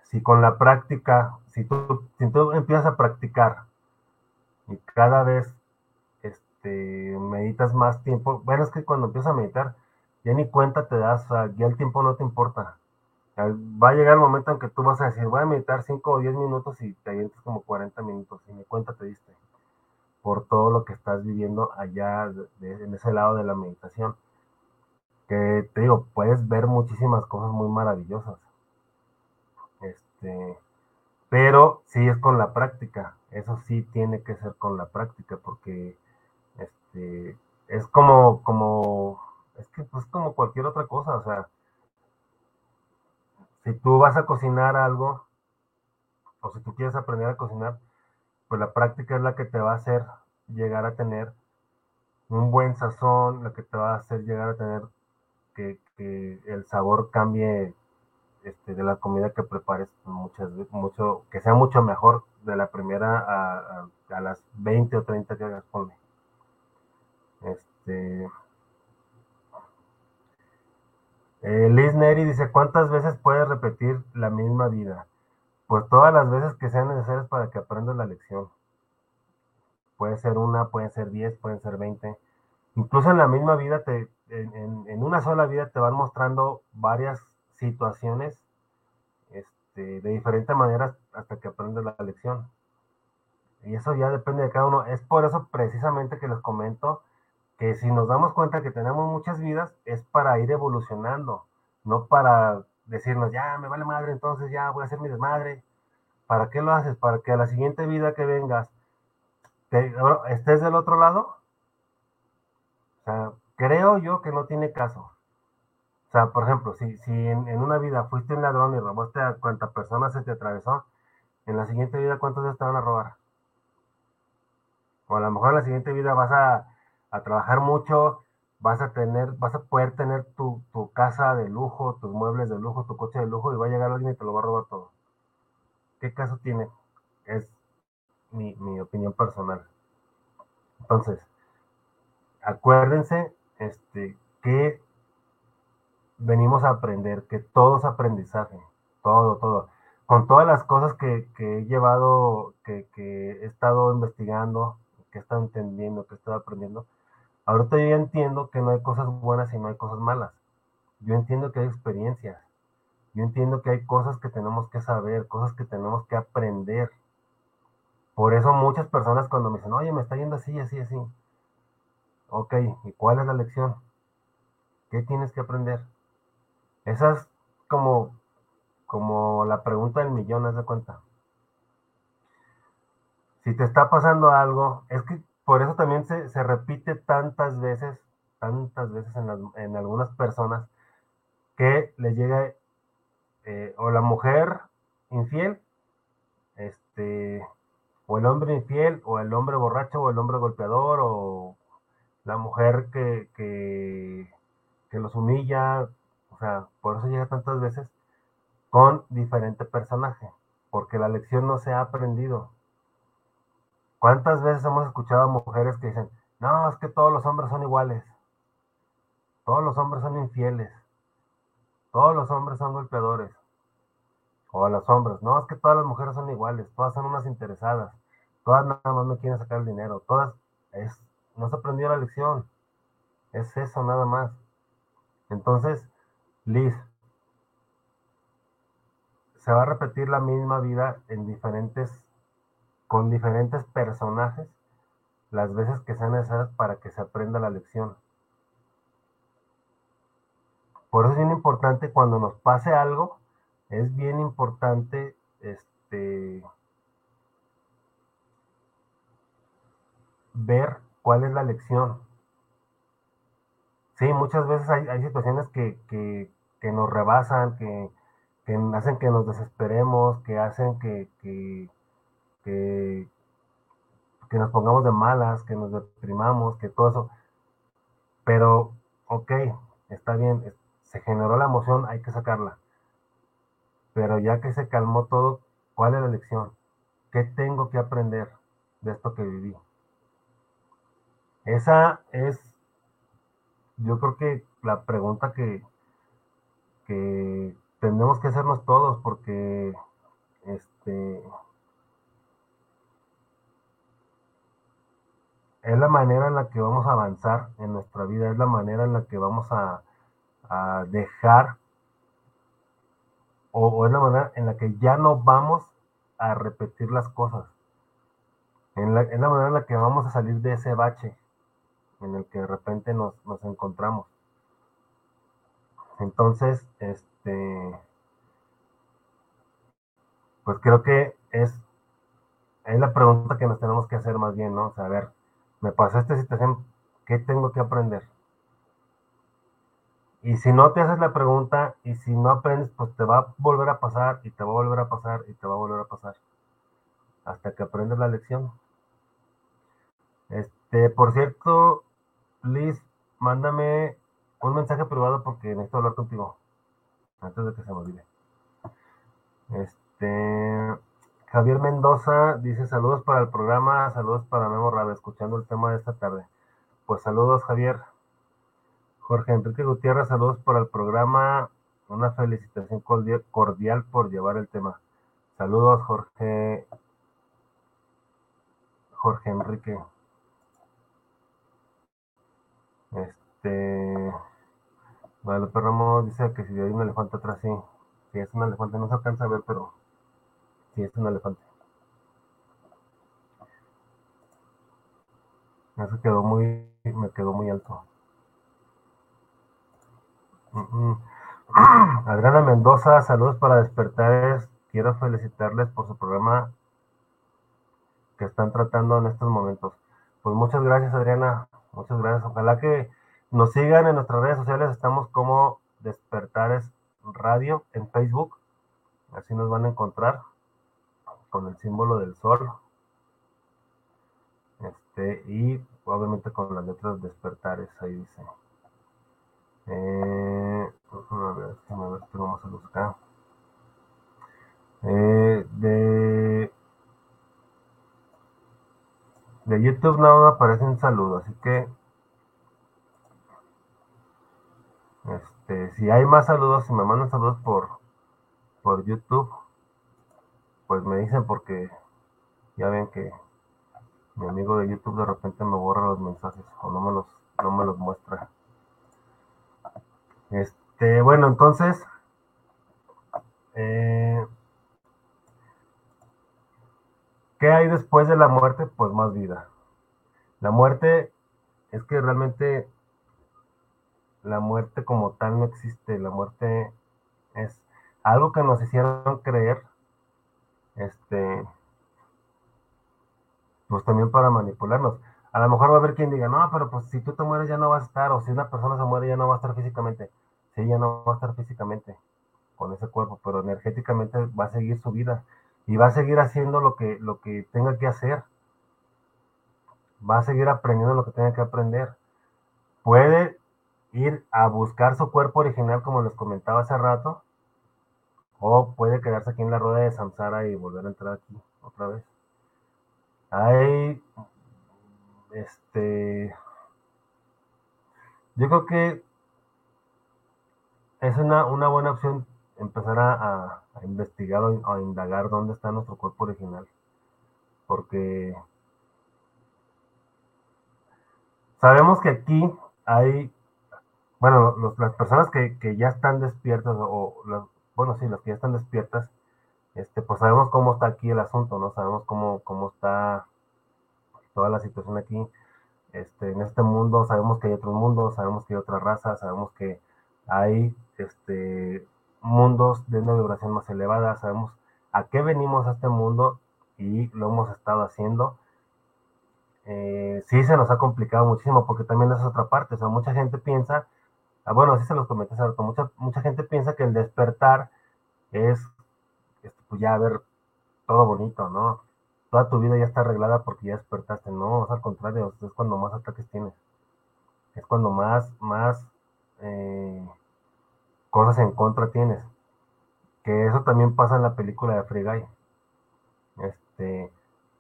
si con la práctica, si tú, si tú empiezas a practicar y cada vez este, meditas más tiempo, bueno, es que cuando empiezas a meditar, ya ni cuenta te das, ya el tiempo no te importa. Va a llegar el momento en que tú vas a decir, voy a meditar 5 o 10 minutos y te avientas como 40 minutos y ni cuenta te diste por todo lo que estás viviendo allá de, en ese lado de la meditación. Que te digo, puedes ver muchísimas cosas muy maravillosas. Este, pero sí es con la práctica. Eso sí tiene que ser con la práctica porque este, es como, como, es que pues como cualquier otra cosa, o sea, si tú vas a cocinar algo, o si tú quieres aprender a cocinar, pues la práctica es la que te va a hacer llegar a tener un buen sazón, la que te va a hacer llegar a tener que, que el sabor cambie este, de la comida que prepares muchas mucho, que sea mucho mejor de la primera a, a, las 20 o 30 que hagas con Este, Eh, Liz Neri dice, ¿cuántas veces puedes repetir la misma vida? Pues todas las veces que sean necesarias para que aprendas la lección. puede ser una, pueden ser diez, pueden ser veinte. Incluso en la misma vida, te, en, en, una sola vida te van mostrando varias situaciones este, de diferentes maneras hasta que aprendes la lección. Y eso ya depende de cada uno. Es por eso precisamente que les comento que si nos damos cuenta que tenemos muchas vidas, es para ir evolucionando, no para decirnos, ya me vale madre, entonces ya voy a hacer mi desmadre. ¿Para qué lo haces? Para que a la siguiente vida que vengas estés del otro lado. O sea, creo yo que no tiene caso. O sea, por ejemplo, si, si en, una vida fuiste un ladrón y robaste a cuánta persona se te atravesó, en la siguiente vida, ¿cuántos te van a robar? O a lo mejor en la siguiente vida vas a, a trabajar mucho, vas a tener, vas a poder tener tu, tu, casa de lujo, tus muebles de lujo, tu coche de lujo, y va a llegar alguien y te lo va a robar todo. ¿Qué caso tiene? Es mi, mi opinión personal. Entonces, acuérdense este, que venimos a aprender, que todo es aprendizaje, todo, todo. Con todas las cosas que, que he llevado, que, que, he estado investigando, que he estado entendiendo, que he estado aprendiendo, ahorita yo ya entiendo que no hay cosas buenas y no hay cosas malas. Yo entiendo que hay experiencias. Yo entiendo que hay cosas que tenemos que saber, cosas que tenemos que aprender. Por eso muchas personas cuando me dicen, oye, me está yendo así, así, así. Ok, ¿y cuál es la lección? ¿Qué tienes que aprender? Esa es como, como la pregunta del millón, haz de cuenta. Si te está pasando algo, es que por eso también se, se repite tantas veces, tantas veces en, las, en algunas personas, que le llega eh, o la mujer infiel, este, o el hombre infiel, o el hombre borracho, o el hombre golpeador, o la mujer que, que, que los humilla, o sea, por eso llega tantas veces con diferente personaje, porque la lección no se ha aprendido. ¿Cuántas veces hemos escuchado a mujeres que dicen, no, es que todos los hombres son iguales, todos los hombres son infieles, todos los hombres son golpeadores, o a los hombres, no, es que todas las mujeres son iguales, todas son unas interesadas, todas nada más me quieren sacar el dinero, todas, no se aprendió la lección, es eso nada más. Entonces, Liz, se va a repetir la misma vida en diferentes, con diferentes personajes, las veces que sean necesarias para que se aprenda la lección. Por eso es bien importante cuando nos pase algo, es bien importante este, ver cuál es la lección. Sí, muchas veces hay, situaciones que, que, que, nos rebasan, que, que, hacen que nos desesperemos, que hacen que, que, que, nos pongamos de malas, que nos deprimamos, que todo eso. Pero, ok, está bien, se generó la emoción, hay que sacarla. Pero ya que se calmó todo, ¿cuál es la lección? ¿Qué tengo que aprender de esto que viví? Esa es, yo creo que la pregunta que, que tenemos que hacernos todos, porque este es la manera en la que vamos a avanzar en nuestra vida, es la manera en la que vamos a, a dejar o, es la manera en la que ya no vamos a repetir las cosas. En la, es la manera en la que vamos a salir de ese bache en el que de repente nos, nos encontramos. Entonces, este, pues creo que es, es la pregunta que nos tenemos que hacer más bien, ¿no? O ver, me pasó esta situación, ¿qué tengo que aprender? Y si no te haces la pregunta y si no aprendes, pues te va a volver a pasar y te va a volver a pasar y te va a volver a pasar. Hasta que aprendes la lección. Este, por cierto, Liz, mándame un mensaje privado porque necesito hablar contigo. Antes de que se me olvide. Este, Javier Mendoza dice saludos para el programa, saludos para Memo Rabe, escuchando el tema de esta tarde. Pues saludos, Javier. Jorge Enrique Gutiérrez, saludos para el programa. Una felicitación cordial, por llevar el tema. Saludos, Jorge. Jorge Enrique. Este. Guadalupe Ramos dice que si hay un elefante atrás, sí. Si es un elefante, no se alcanza a ver, pero sí es un elefante. Eso quedó muy, me quedó muy alto. Adriana Mendoza, saludos para despertar. Quiero felicitarles por su programa que están tratando en estos momentos. Pues muchas gracias, Adriana. Muchas gracias. Ojalá que nos sigan en nuestras redes sociales. Estamos como Despertares Radio en Facebook. Así nos van a encontrar con el símbolo del sol. Este, y obviamente con las letras despertares, ahí dice. Eh, a ver, a ver, vamos a buscar. Eh, de, de YouTube no aparecen saludos, así que este, si hay más saludos, si me mandan saludos por, por YouTube, pues me dicen porque ya ven que mi amigo de YouTube de repente me borra los mensajes o no me los, no me los muestra. Este, bueno, entonces, eh, ¿qué hay después de la muerte? Pues más vida. La muerte es que realmente la muerte como tal no existe. La muerte es algo que nos hicieron creer, este, pues también para manipularnos. A lo mejor va a haber quien diga, no, pero pues si tú te mueres ya no vas a estar, o si una persona se muere ya no va a estar físicamente. Sí, ya no va a estar físicamente con ese cuerpo, pero energéticamente va a seguir su vida y va a seguir haciendo lo que, lo que tenga que hacer. Va a seguir aprendiendo lo que tenga que aprender. Puede ir a buscar su cuerpo original, como les comentaba hace rato, o puede quedarse aquí en la rueda de Samsara y volver a entrar aquí otra vez. Hay, este, yo creo que es una, una buena opción empezar a, investigar o a indagar dónde está nuestro cuerpo original, porque sabemos que aquí hay bueno, las personas que, ya están despiertas, o, bueno, sí, las que ya están despiertas, este, pues sabemos cómo está aquí el asunto, ¿no? Sabemos cómo, cómo está toda la situación aquí. Este, en este mundo sabemos que hay otros mundos, sabemos que hay otras razas, sabemos que hay este, mundos de una vibración más elevada, sabemos a qué venimos a este mundo y lo hemos estado haciendo. Eh, sí se nos ha complicado muchísimo porque también es otra parte, o sea, mucha gente piensa bueno, así se los comenté, mucha, mucha gente piensa que el despertar es, este, pues ya ver todo bonito, ¿no? Toda tu vida ya está arreglada porque ya despertaste, no, al contrario, es cuando más ataques tienes, es cuando más, más eh, cosas en contra tienes, que eso también pasa en la película de Free Guy, este,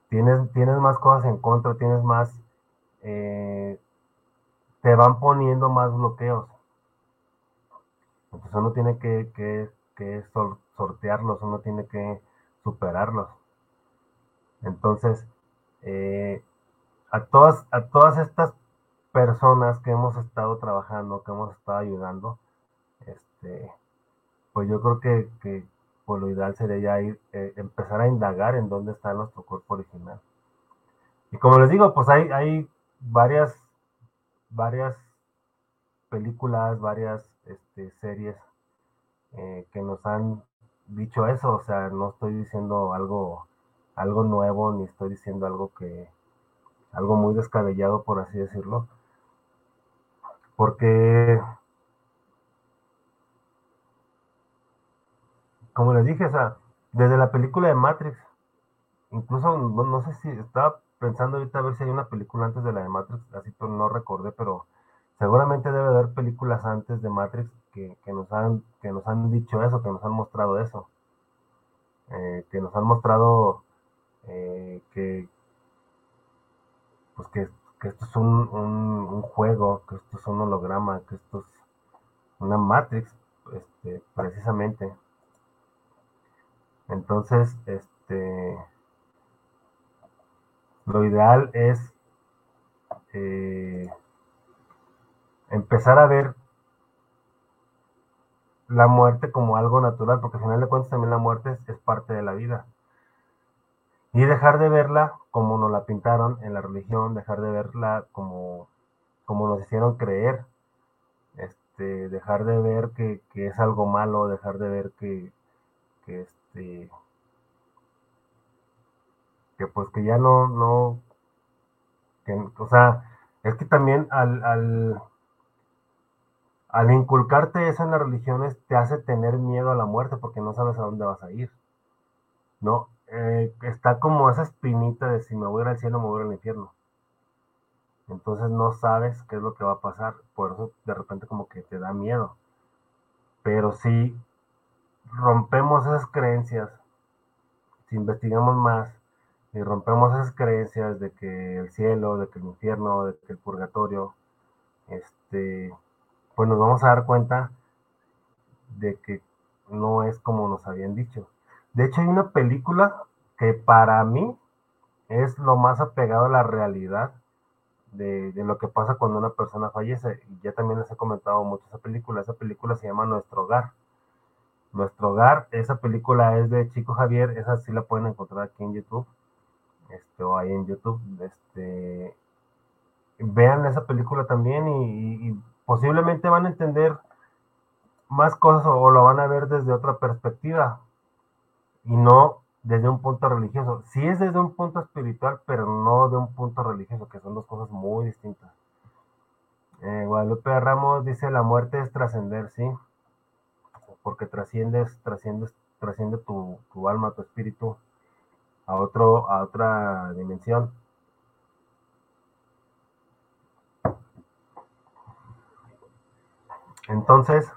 tienes, tienes más cosas en contra, tienes más, eh, te van poniendo más bloqueos, entonces uno tiene que, sortearlos, uno tiene que superarlos. Entonces, eh, a, todas, a todas estas personas que hemos estado trabajando, que hemos estado ayudando, este, pues yo creo que, que pues lo ideal sería ya ir, eh, empezar a indagar en dónde está nuestro cuerpo original. Y como les digo, pues hay, hay varias, varias películas, varias este, series eh, que nos han dicho eso, o sea, no estoy diciendo algo, algo nuevo, ni estoy diciendo algo que, algo muy descabellado, por así decirlo, porque, como les dije, o sea, desde la película de Matrix, incluso, no, sé si estaba pensando ahorita a ver si hay una película antes de la de Matrix, así pero no recordé, pero seguramente debe haber películas antes de Matrix que, nos han, que nos han dicho eso, que nos han mostrado eso, eh, que nos han mostrado eh, que, pues que, esto es un, juego, que esto es un holograma, que esto es una Matrix, este, precisamente. Entonces, este, lo ideal es eh, empezar a ver la muerte como algo natural, porque al final de cuentas también la muerte es, parte de la vida. Y dejar de verla como nos la pintaron en la religión, dejar de verla como, como nos hicieron creer, este, dejar de ver que, es algo malo, dejar de ver que, que este que pues que ya no, no, o sea, es que también al, al, al inculcarte eso en las religiones te hace tener miedo a la muerte porque no sabes a dónde vas a ir. ¿No? Eh, está como esa espinita de si me voy al cielo, me voy al infierno. Entonces no sabes qué es lo que va a pasar. Por eso de repente como que te da miedo. Pero si rompemos esas creencias, si investigamos más y rompemos esas creencias de que el cielo, de que el infierno, de que el purgatorio, este, pues nos vamos a dar cuenta de que no es como nos habían dicho. De hecho, hay una película que para mí es lo más apegado a la realidad de, lo que pasa cuando una persona fallece. Y ya también les he comentado mucho esa película. Esa película se llama Nuestro Hogar. Nuestro Hogar, esa película es de Chico Javier, esa sí la pueden encontrar aquí en YouTube, este, o ahí en YouTube. Este, vean esa película también y posiblemente van a entender más cosas o, lo van a ver desde otra perspectiva y no desde un punto religioso. Sí es desde un punto espiritual, pero no de un punto religioso, que son dos cosas muy distintas. Eh, Guadalupe Ramos dice, la muerte es trascender, sí, porque trasciendes, trasciendes, trasciende tu, tu alma, tu espíritu a, otro, a otra dimensión. Entonces,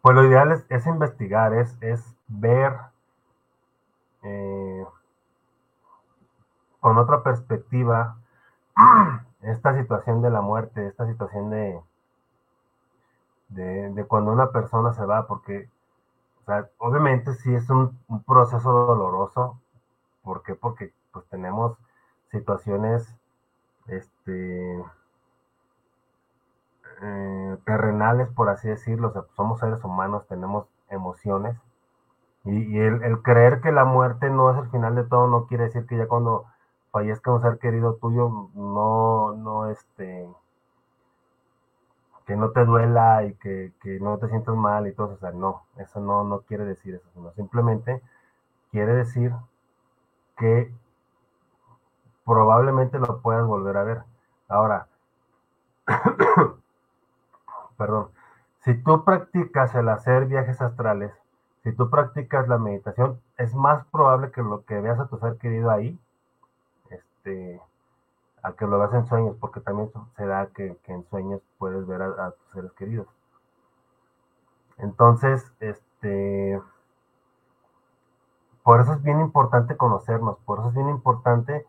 pues lo ideal es, investigar, es, es ver eh, con otra perspectiva esta situación de la muerte, esta situación de, de, cuando una persona se va, porque obviamente sí es un, un, proceso doloroso. ¿Por qué? Porque pues tenemos situaciones este, eh, terrenales, por así decirlo, somos seres humanos, tenemos emociones, y, el, creer que la muerte no es el final de todo no quiere decir que ya cuando fallezca un ser querido tuyo, no, no, este, que no te duela y que, no te sientas mal y todo, o sea, no, eso no, no quiere decir eso, sino simplemente quiere decir que probablemente lo puedas volver a ver. Ahora, perdón, si tú practicas el hacer viajes astrales, si tú practicas la meditación, es más probable que lo que veas a tu ser querido ahí, este, a que lo veas en sueños, porque también se da que, en sueños puedes ver a, tus seres queridos. Entonces, este, por eso es bien importante conocernos, por eso es bien importante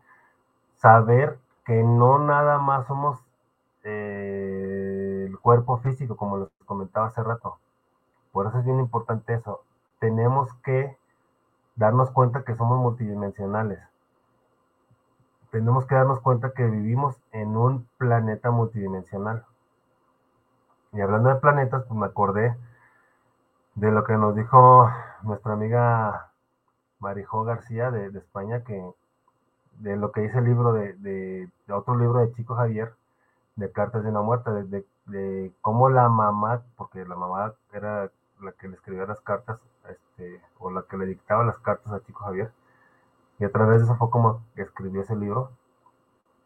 saber que no nada más somos eh, cuerpo físico, como les comentaba hace rato. Por eso es bien importante eso. Tenemos que darnos cuenta que somos multidimensionales. Tenemos que darnos cuenta que vivimos en un planeta multidimensional. Y hablando de planetas, pues me acordé de lo que nos dijo nuestra amiga Marijó García de, España, que de lo que dice el libro de, de, otro libro de Chico Javier, de cartas de una muerte, de, de, cómo la mamá, porque la mamá era la que le escribía las cartas, este, o la que le dictaba las cartas a Chico Javier, y a través de eso fue como escribió ese libro,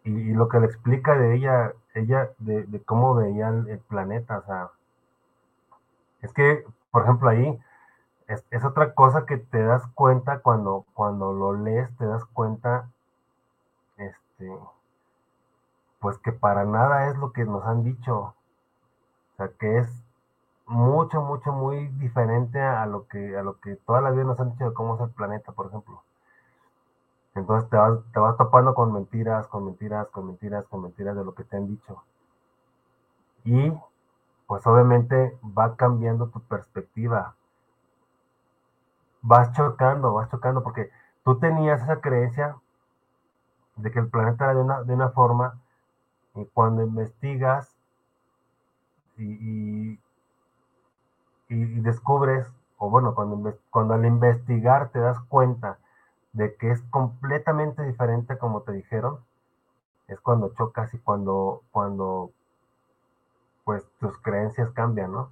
y, lo que le explica de ella, ella, de, cómo veía el, planeta, o sea, es que, por ejemplo, ahí, es, es, otra cosa que te das cuenta cuando, cuando lo lees, te das cuenta, este, pues que para nada es lo que nos han dicho. O sea, que es mucho, mucho, muy diferente a lo que, a lo que toda la vida nos han dicho de cómo es el planeta, por ejemplo. Entonces te vas, te vas topando con mentiras, con mentiras, con mentiras, con mentiras de lo que te han dicho. Y pues obviamente va cambiando tu perspectiva. Vas chocando, vas chocando, porque tú tenías esa creencia de que el planeta era de una, de una forma y cuando investigas y, y, descubres, o bueno, cuando, cuando al investigar te das cuenta de que es completamente diferente como te dijeron, es cuando chocas y cuando, cuando pues tus creencias cambian, ¿no?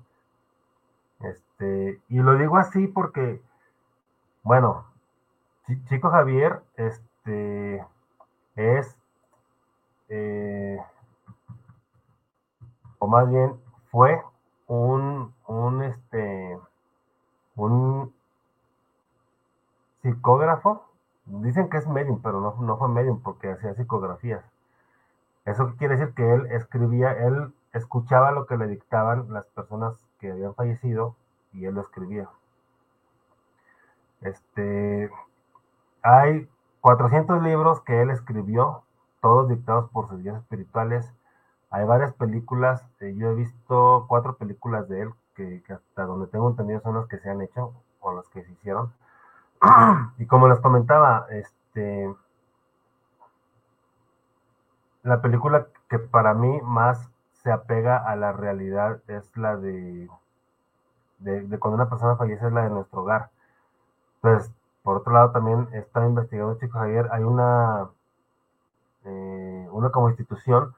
Este, y lo digo así porque, bueno, Chico Javier, este, es, eh, o más bien fue un, un, este, un psicógrafo. Dicen que es medium, pero no, no fue medium porque hacía psicografías. Eso quiere decir que él escribía, él escuchaba lo que le dictaban las personas que habían fallecido y él lo escribía. Este, hay 400 libros que él escribió, todos dictados por sus guías espirituales. Hay varias películas, eh, yo he visto cuatro películas de él que, hasta donde tengo entendido son las que se han hecho o las que se hicieron. y como les comentaba, este, la película que para mí más se apega a la realidad es la de, de, cuando una persona fallece, es la de nuestro hogar. Entonces, por otro lado, también está investigando Chico Javier, hay una, eh, una como institución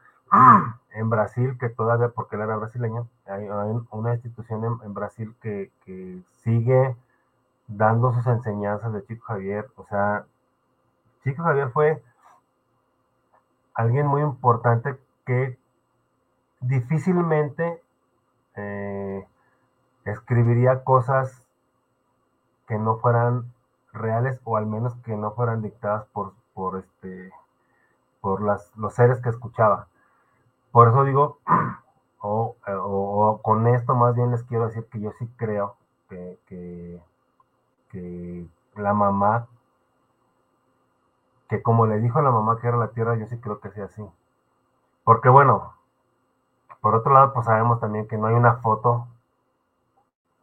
en Brasil que todavía, porque él era brasileño, hay, una institución en, en Brasil que, que, sigue dando sus enseñanzas de Chico Javier. O sea, Chico Javier fue alguien muy importante que difícilmente eh, escribiría cosas que no fueran reales o al menos que no fueran dictadas por, por, este, por las, los seres que escuchaba. Por eso digo, o, con esto más bien les quiero decir que yo sí creo que, que, que la mamá que como le dijo a la mamá que era la tierra, yo sí creo que sea así. Porque bueno, por otro lado, pues sabemos también que no hay una foto,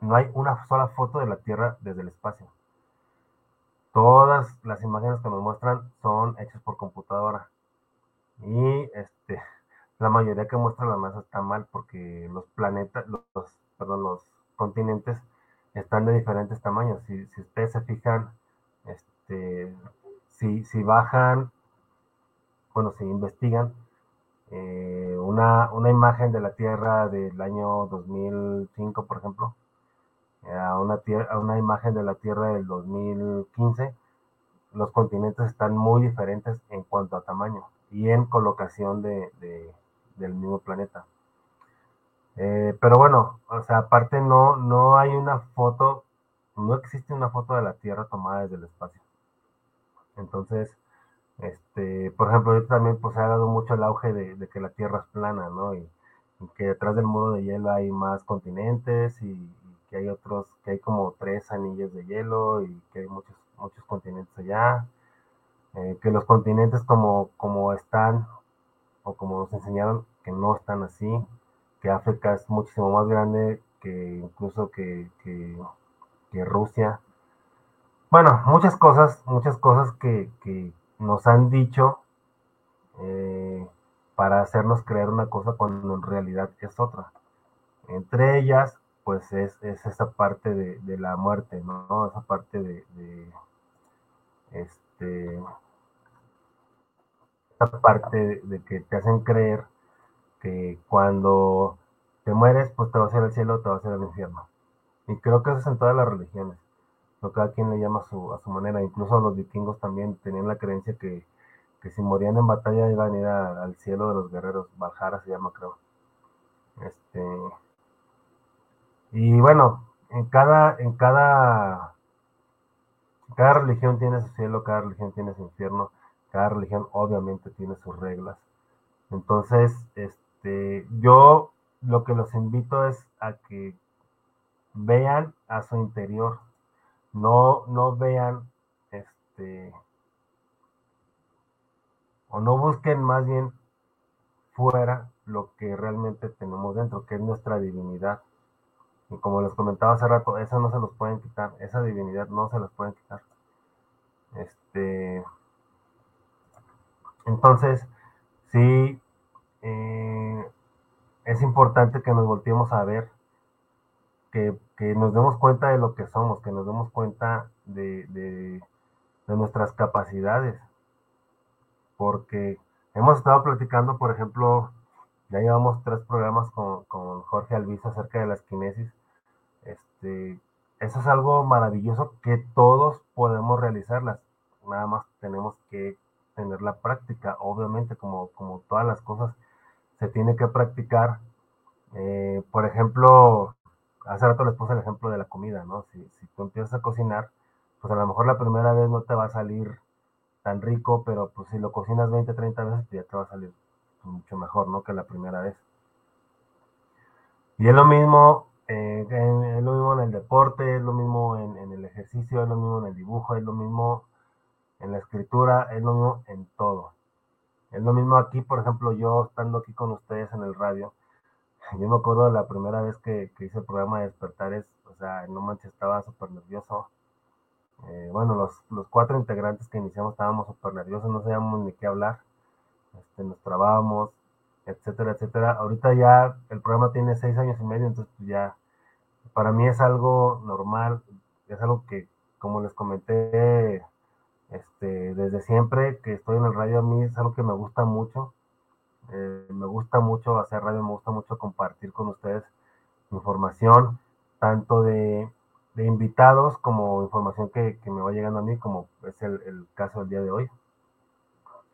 no hay una sola foto de la tierra desde el espacio. Todas las imágenes que nos muestran son hechas por computadora. Y este, la mayoría que muestra la NASA está mal porque los planetas, los, perdón, los continentes están de diferentes tamaños. Si, si ustedes se fijan, este, si, bajan, bueno, si investigan eh, una, imagen de la Tierra del año 2005, por ejemplo, a una, a una imagen de la Tierra del 2015, los continentes están muy diferentes en cuanto a tamaño y en colocación de, del mismo planeta. Eh, pero bueno, o sea, aparte no, no hay una foto, no existe una foto de la Tierra tomada desde el espacio. Entonces, este, por ejemplo, ahorita también pues ha dado mucho el auge de, que la Tierra es plana, ¿no? Y, que detrás del muro de hielo hay más continentes y, que hay otros, que hay como tres anillos de hielo y que hay muchos, muchos continentes allá. Eh, que los continentes como, como están o como nos enseñaron que no están así, que África es muchísimo más grande que incluso que, que Rusia, bueno, muchas cosas, muchas cosas que, nos han dicho eh, para hacernos creer una cosa cuando en realidad es otra. Entre ellas, pues es, esa parte de, la muerte, ¿no? Esa parte de, este esa parte de que te hacen creer que cuando te mueres, pues te vas a ir al cielo o te vas a ir al infierno. Y creo que eso es en todas las religiones cada quien le llama a su, manera. Incluso los vikingos también tenían la creencia que, si morían en batalla iban a ir al cielo de los guerreros. Valhalla se llama, creo. Este, y bueno, en cada, en cada, cada religión tiene su cielo, cada religión tiene su infierno, cada religión obviamente tiene sus reglas. Entonces, este, yo lo que los invito es a que vean a su interior, no, no vean este o no busquen más bien fuera lo que realmente tenemos dentro, que es nuestra divinidad. Y como les comentaba hace rato, eso no se los pueden quitar, esa divinidad no se los pueden quitar. Este, entonces, sí, eh, es importante que nos volteemos a ver, que, nos demos cuenta de lo que somos, que nos demos cuenta de, de, nuestras capacidades. Porque hemos estado platicando, por ejemplo, ya llevamos tres programas con, con Jorge Alviso acerca de las kinesis. Este, eso es algo maravilloso que todos podemos realizarlas. Nada más tenemos que tener la práctica. Obviamente, como, como todas las cosas, se tiene que practicar. Eh, por ejemplo, hace rato les puse el ejemplo de la comida, ¿no? Si, si tú empiezas a cocinar, pues a lo mejor la primera vez no te va a salir tan rico, pero pues si lo cocinas 20, 30 veces, pues ya te va a salir mucho mejor, ¿no? Que la primera vez. Y es lo mismo, eh, es lo mismo en el deporte, es lo mismo en, en, el ejercicio, es lo mismo en el dibujo, es lo mismo en la escritura, es lo mismo en todo. Es lo mismo aquí, por ejemplo, yo estando aquí con ustedes en el radio, yo me acuerdo de la primera vez que, hice el programa de Despertares, o sea, no manches, estaba súper nervioso. Eh, bueno, los, los, cuatro integrantes que iniciamos estábamos súper nerviosos, no sabíamos ni qué hablar, este, nos trabábamos, etcétera, etcétera. Ahorita ya el programa tiene seis años y medio, entonces pues ya para mí es algo normal, es algo que, como les comenté este, desde siempre que estoy en el radio, a mí es algo que me gusta mucho. Eh, me gusta mucho hacer radio, me gusta mucho compartir con ustedes información, tanto de, invitados como información que, me va llegando a mí, como es el, caso del día de hoy.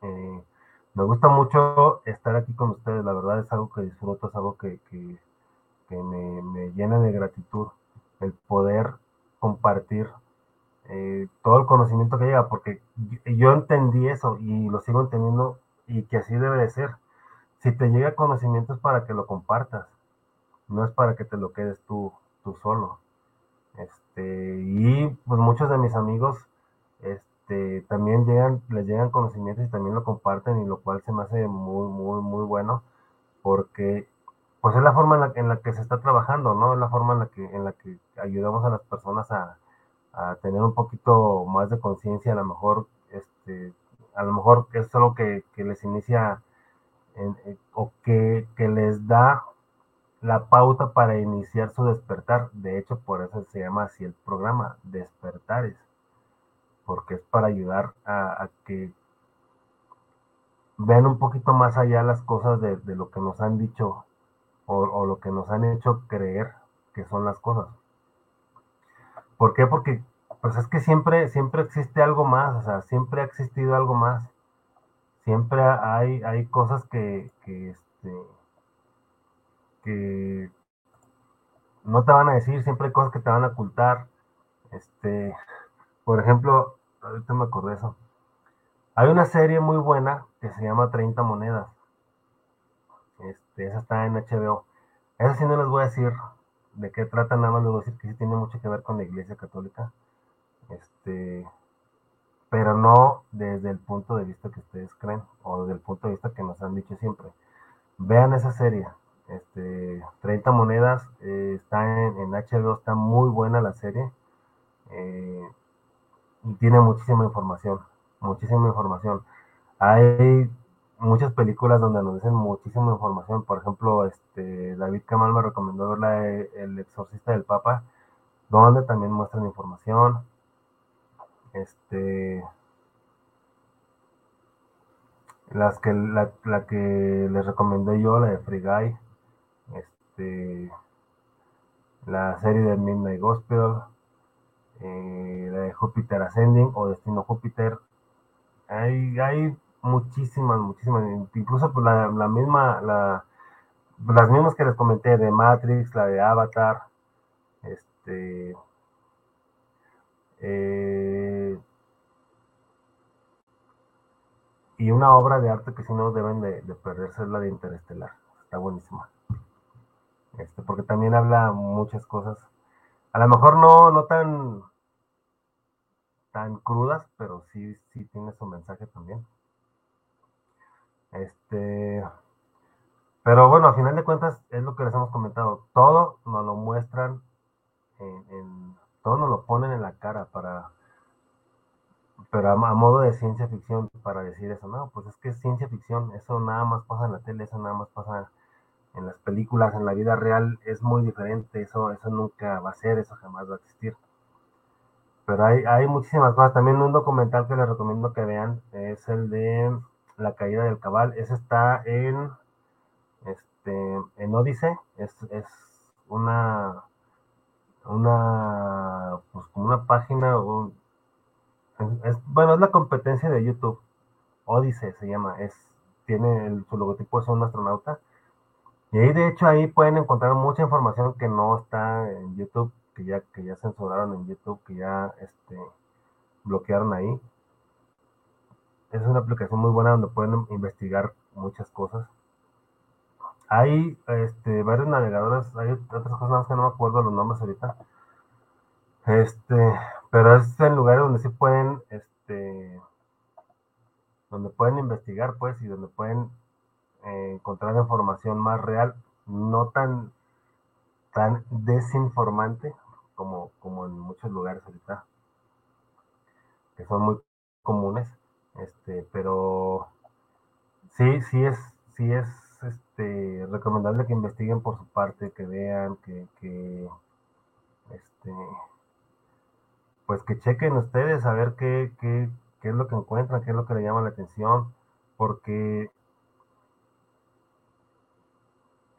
Eh, me gusta mucho estar aquí con ustedes, la verdad es algo que disfruto, es algo que, me, me, llena de gratitud el poder compartir eh, todo el conocimiento que llega, porque yo entendí eso y lo sigo entendiendo y que así debe de ser. Si te llega conocimiento es para que lo compartas, no es para que te lo quedes tú, tú solo. Este, y pues muchos de mis amigos este, también llegan, les llegan conocimientos y también lo comparten y lo cual se me hace muy, muy, muy bueno porque pues es la forma en la, en la que se está trabajando, ¿no? Es la forma en la que, en la que ayudamos a las personas a, a tener un poquito más de conciencia, a lo mejor, este, a lo mejor es algo que, que les inicia o que, que, les da la pauta para iniciar su despertar. De hecho, por eso se llama así el programa, Despertares, porque es para ayudar a, que vean un poquito más allá las cosas de, de lo que nos han dicho o, lo que nos han hecho creer que son las cosas. ¿Por qué? Porque pues es que siempre, siempre existe algo más, o sea, siempre ha existido algo más. Siempre hay, hay cosas que, que, este, que no te van a decir, siempre hay cosas que te van a ocultar. Este, por ejemplo, ahorita me acordé eso. Hay una serie muy buena que se llama 30 monedas. Este, esa está en HBO. Esa sí no les voy a decir de qué trata, nada más les voy a decir que sí tiene mucho que ver con la iglesia católica. Este, pero no desde el punto de vista que ustedes creen o desde el punto de vista que nos han dicho siempre. Vean esa serie, este, 30 monedas, eh, está en, HBO, está muy buena la serie eh, y tiene muchísima información, muchísima información. Hay muchas películas donde nos dicen muchísima información, por ejemplo, este, David Kamal me recomendó ver la, El Exorcista del Papa, donde también muestran información. Este. Las que, la, que les recomendé yo, la de Free Guy. Este. La serie de Midnight Gospel. Eh, la de Júpiter Ascending o Destino Júpiter. Hay, hay muchísimas, muchísimas. Incluso pues, la, misma, la, las mismas que les comenté de Matrix, la de Avatar. Este eh, y una obra de arte que si no deben de, perderse es la de Interestelar. Está buenísima. Este, porque también habla muchas cosas. A lo mejor no, no tan, tan crudas, pero sí, sí tiene su mensaje también. Este, pero bueno, a final de cuentas es lo que les hemos comentado. Todo nos lo muestran en todo nos lo ponen en la cara para, pero a, modo de ciencia ficción para decir eso, no, pues es que es ciencia ficción, eso nada más pasa en la tele, eso nada más pasa en las películas, en la vida real, es muy diferente. Eso, eso nunca va a ser, eso jamás va a existir. Pero hay, hay muchísimas cosas. También un documental que les recomiendo que vean es el de La caída del cabal. Ese está en, este, en Odise. Es, es una, una, pues como una página, es, bueno, es la competencia de YouTube. Odise se llama. Es, tiene su logotipo es un astronauta. Y ahí de hecho ahí pueden encontrar mucha información que no está en YouTube que ya, que ya censuraron en YouTube, que ya este, bloquearon ahí. Es una aplicación muy buena donde pueden investigar muchas cosas. Hay este, varios navegadores, hay otras cosas que no me acuerdo los nombres ahorita. Este, pero es en lugares donde sí pueden, este, donde pueden investigar, pues, y donde pueden eh, encontrar información más real, no tan, tan desinformante, como, como en muchos lugares ahorita, que son muy comunes, este, pero sí, sí es, sí es este, recomendable que investiguen por su parte, que vean, que, que este, pues que chequen ustedes a ver qué, qué, qué es lo que encuentran, qué es lo que le llama la atención, porque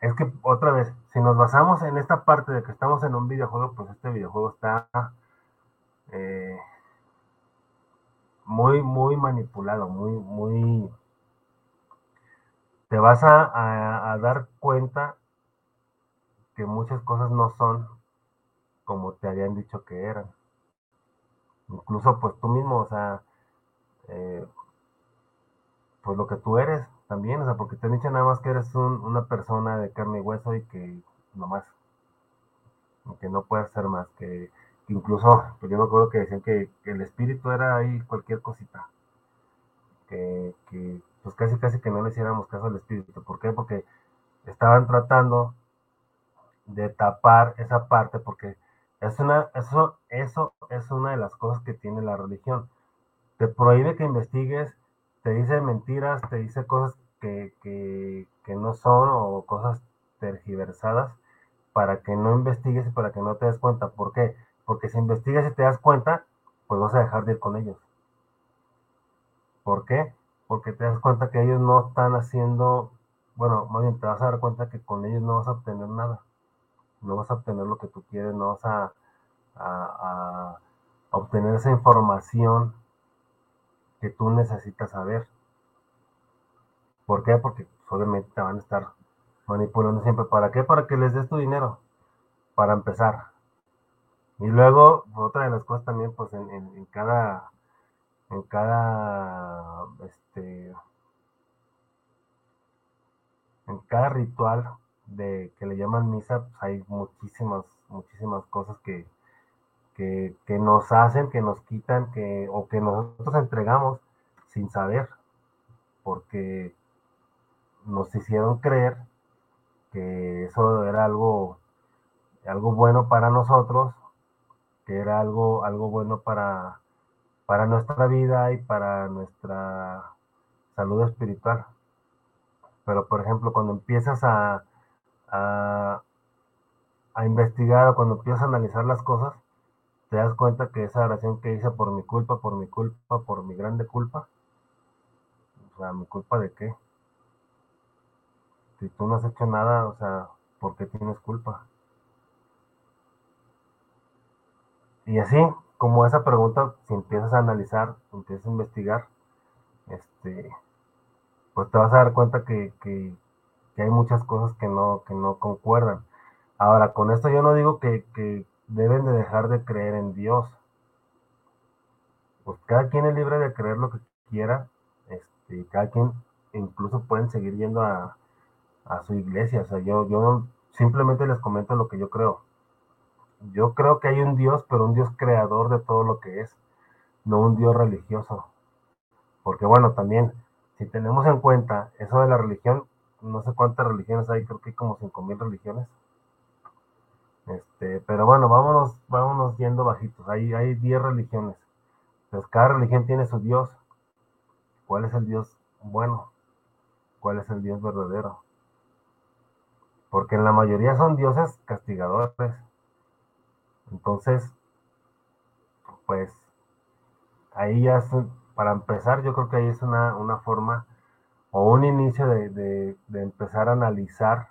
es que otra vez, si nos basamos en esta parte de que estamos en un videojuego, pues este videojuego está eh, muy, muy manipulado, muy, muy... Te vas a, dar cuenta que muchas cosas no son como te habían dicho que eran. Incluso pues tú mismo, o sea, eh, pues lo que tú eres, también, o sea, porque te han dicho nada más que eres una persona de carne y hueso y que nomás, que no puedes ser más, que, incluso, pues yo me acuerdo que decían que, el espíritu era ahí cualquier cosita, que, pues casi casi que no le hiciéramos caso al espíritu, ¿por qué? Porque estaban tratando de tapar esa parte, porque es una, eso, eso es una de las cosas que tiene la religión. Te prohíbe que investigues te dice mentiras, te dice cosas que, no son o cosas tergiversadas para que no investigues y para que no te des cuenta. ¿Por qué? Porque si investigas y te das cuenta, pues vas a dejar de ir con ellos. ¿Por qué? Porque te das cuenta que ellos no están haciendo, bueno, más bien te vas a dar cuenta que con ellos no vas a obtener nada. No vas a obtener lo que tú quieres, no vas a, obtener esa información que tú necesitas saber. ¿Por qué? Porque pues, obviamente te van a estar manipulando siempre. ¿Para qué? Para que les des tu dinero. Para empezar. Y luego, otra de las cosas también, pues en, cada, en cada, este, en cada ritual de que le llaman misa, pues hay muchísimas, muchísimas cosas que, que, nos hacen, que nos quitan, que, o que nosotros entregamos sin saber, porque nos hicieron creer que eso era algo, algo bueno para nosotros, que era algo, algo bueno para, para nuestra vida y para nuestra salud espiritual. Pero, por ejemplo, cuando empiezas a, a, a investigar o cuando empiezas a analizar las cosas, te das cuenta que esa oración que hice por mi culpa, por mi culpa, por mi grande culpa, o sea, ¿mi culpa de qué? Si tú no has hecho nada, o sea, ¿por qué tienes culpa? Y así, como esa pregunta, si empiezas a analizar, empiezas a investigar, este, pues te vas a dar cuenta que, que, hay muchas cosas que no, que no concuerdan. Ahora, con esto yo no digo que, que deben de dejar de creer en Dios. Pues cada quien es libre de creer lo que quiera, este, cada quien incluso pueden seguir yendo a, su iglesia. O sea, yo, yo simplemente les comento lo que yo creo. Yo creo que hay un Dios, pero un Dios creador de todo lo que es, no un Dios religioso. Porque bueno, también, si tenemos en cuenta eso de la religión, no sé cuántas religiones hay, creo que hay como 5.000 religiones. Este, pero bueno, vámonos, vámonos yendo bajitos. Hay, hay 10 religiones. Entonces, cada religión tiene su Dios. ¿Cuál es el Dios bueno? ¿Cuál es el Dios verdadero? porque en la mayoría son dioses castigadores. Entonces, pues ahí ya es, para empezar, yo creo que ahí es una, una forma o un inicio de, de, de, empezar a analizar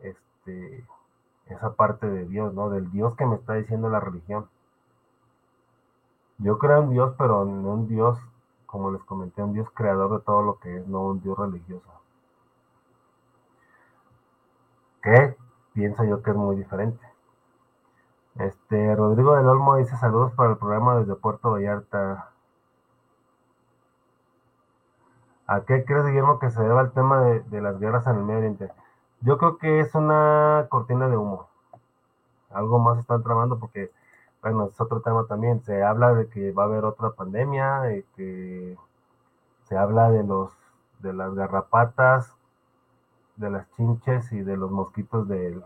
este, esa parte de Dios, ¿no? Del Dios que me está diciendo la religión. Yo creo en Dios, pero no un Dios, como les comenté, un Dios creador de todo lo que es, no un Dios religioso. Que pienso yo que es muy diferente. Este, Rodrigo del Olmo dice saludos para el programa desde Puerto Vallarta. ¿A qué crees, Guillermo, que se deba el tema de, las guerras en el Medio Oriente? Yo creo que es una cortina de humo. Algo más están tramando porque, bueno, es otro tema también. Se habla de que va a haber otra pandemia, de que se habla de los de las garrapatas, de las chinches y de los mosquitos del,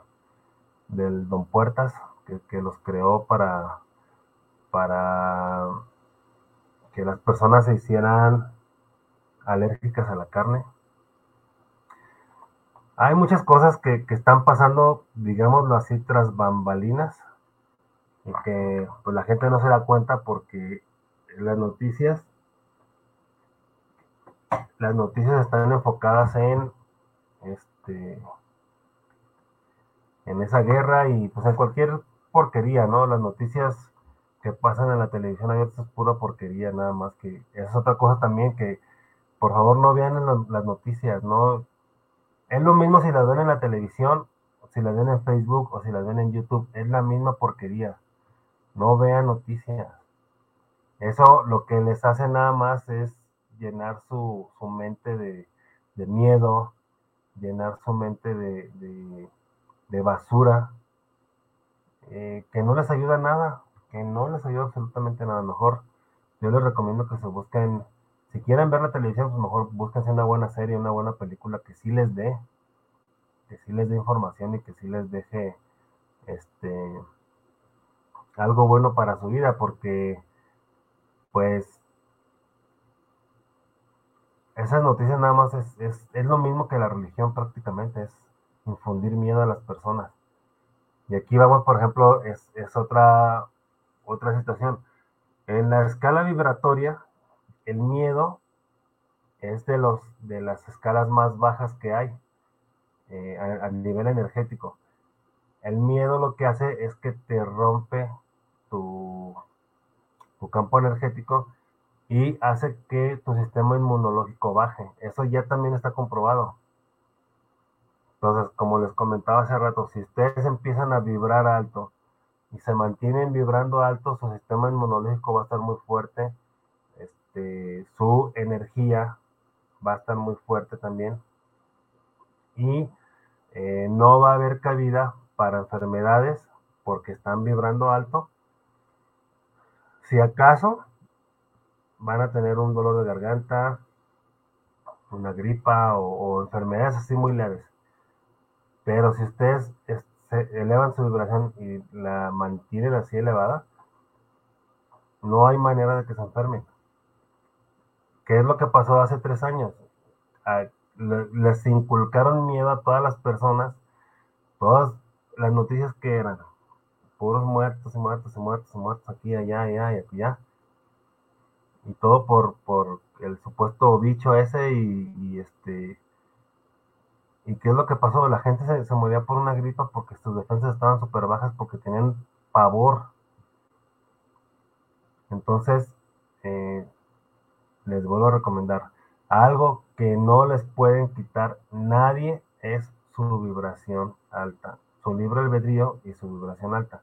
del Don Puertas, que, los creó para, para que las personas se hicieran alérgicas a la carne. Hay muchas cosas que, que, están pasando, digámoslo así, tras bambalinas, y que pues, la gente no se da cuenta porque las noticias, las noticias están enfocadas en este en esa guerra y pues en cualquier porquería, ¿no? Las noticias que pasan en la televisión abierta es pura porquería, nada más que esa es otra cosa también que por favor no vean las noticias, ¿no? Es lo mismo si las ven en la televisión, si las ven en Facebook o si las ven en YouTube, es la misma porquería. No vean noticias. Eso lo que les hace nada más es llenar su, su mente de, de, miedo, llenar su mente de, de basura, eh, que no les ayuda nada, que no les ayuda absolutamente nada. Mejor yo les recomiendo que se busquen si quieren ver la televisión, pues mejor búsquense una buena serie, una buena película que sí les dé, que sí les dé información y que sí les deje este algo bueno para su vida, porque pues esas noticias nada más es, es, es lo mismo que la religión prácticamente, es infundir miedo a las personas. Y aquí vamos, por ejemplo, es, es otra, otra situación. En la escala vibratoria, el miedo es de, los, de las escalas más bajas que hay eh, a, nivel energético. El miedo lo que hace es que te rompe tu, tu campo energético y hace que tu sistema inmunológico baje. Eso ya también está comprobado. Entonces, como les comentaba hace rato, si ustedes empiezan a vibrar alto y se mantienen vibrando alto, su sistema inmunológico va a estar muy fuerte este, su energía va a estar muy fuerte también y eh, no va a haber cabida para enfermedades porque están vibrando alto. Si acaso van a tener un dolor de garganta, una gripa o, o enfermedades así muy leves. Pero si ustedes elevan su vibración y la mantienen así elevada, no hay manera de que se enfermen. ¿Qué es lo que pasó hace tres años? A, le, les inculcaron miedo a todas las personas, todas las noticias que eran, puros muertos y muertos y muertos y muertos aquí, allá, allá y allá. Y todo por, por el supuesto bicho ese y, este... ¿Y qué es lo que pasó? La gente se, moría por una gripa porque sus defensas estaban súper bajas porque tenían pavor. Entonces, eh, les vuelvo a recomendar, algo que no les pueden quitar nadie es su vibración alta, su libre albedrío y su vibración alta.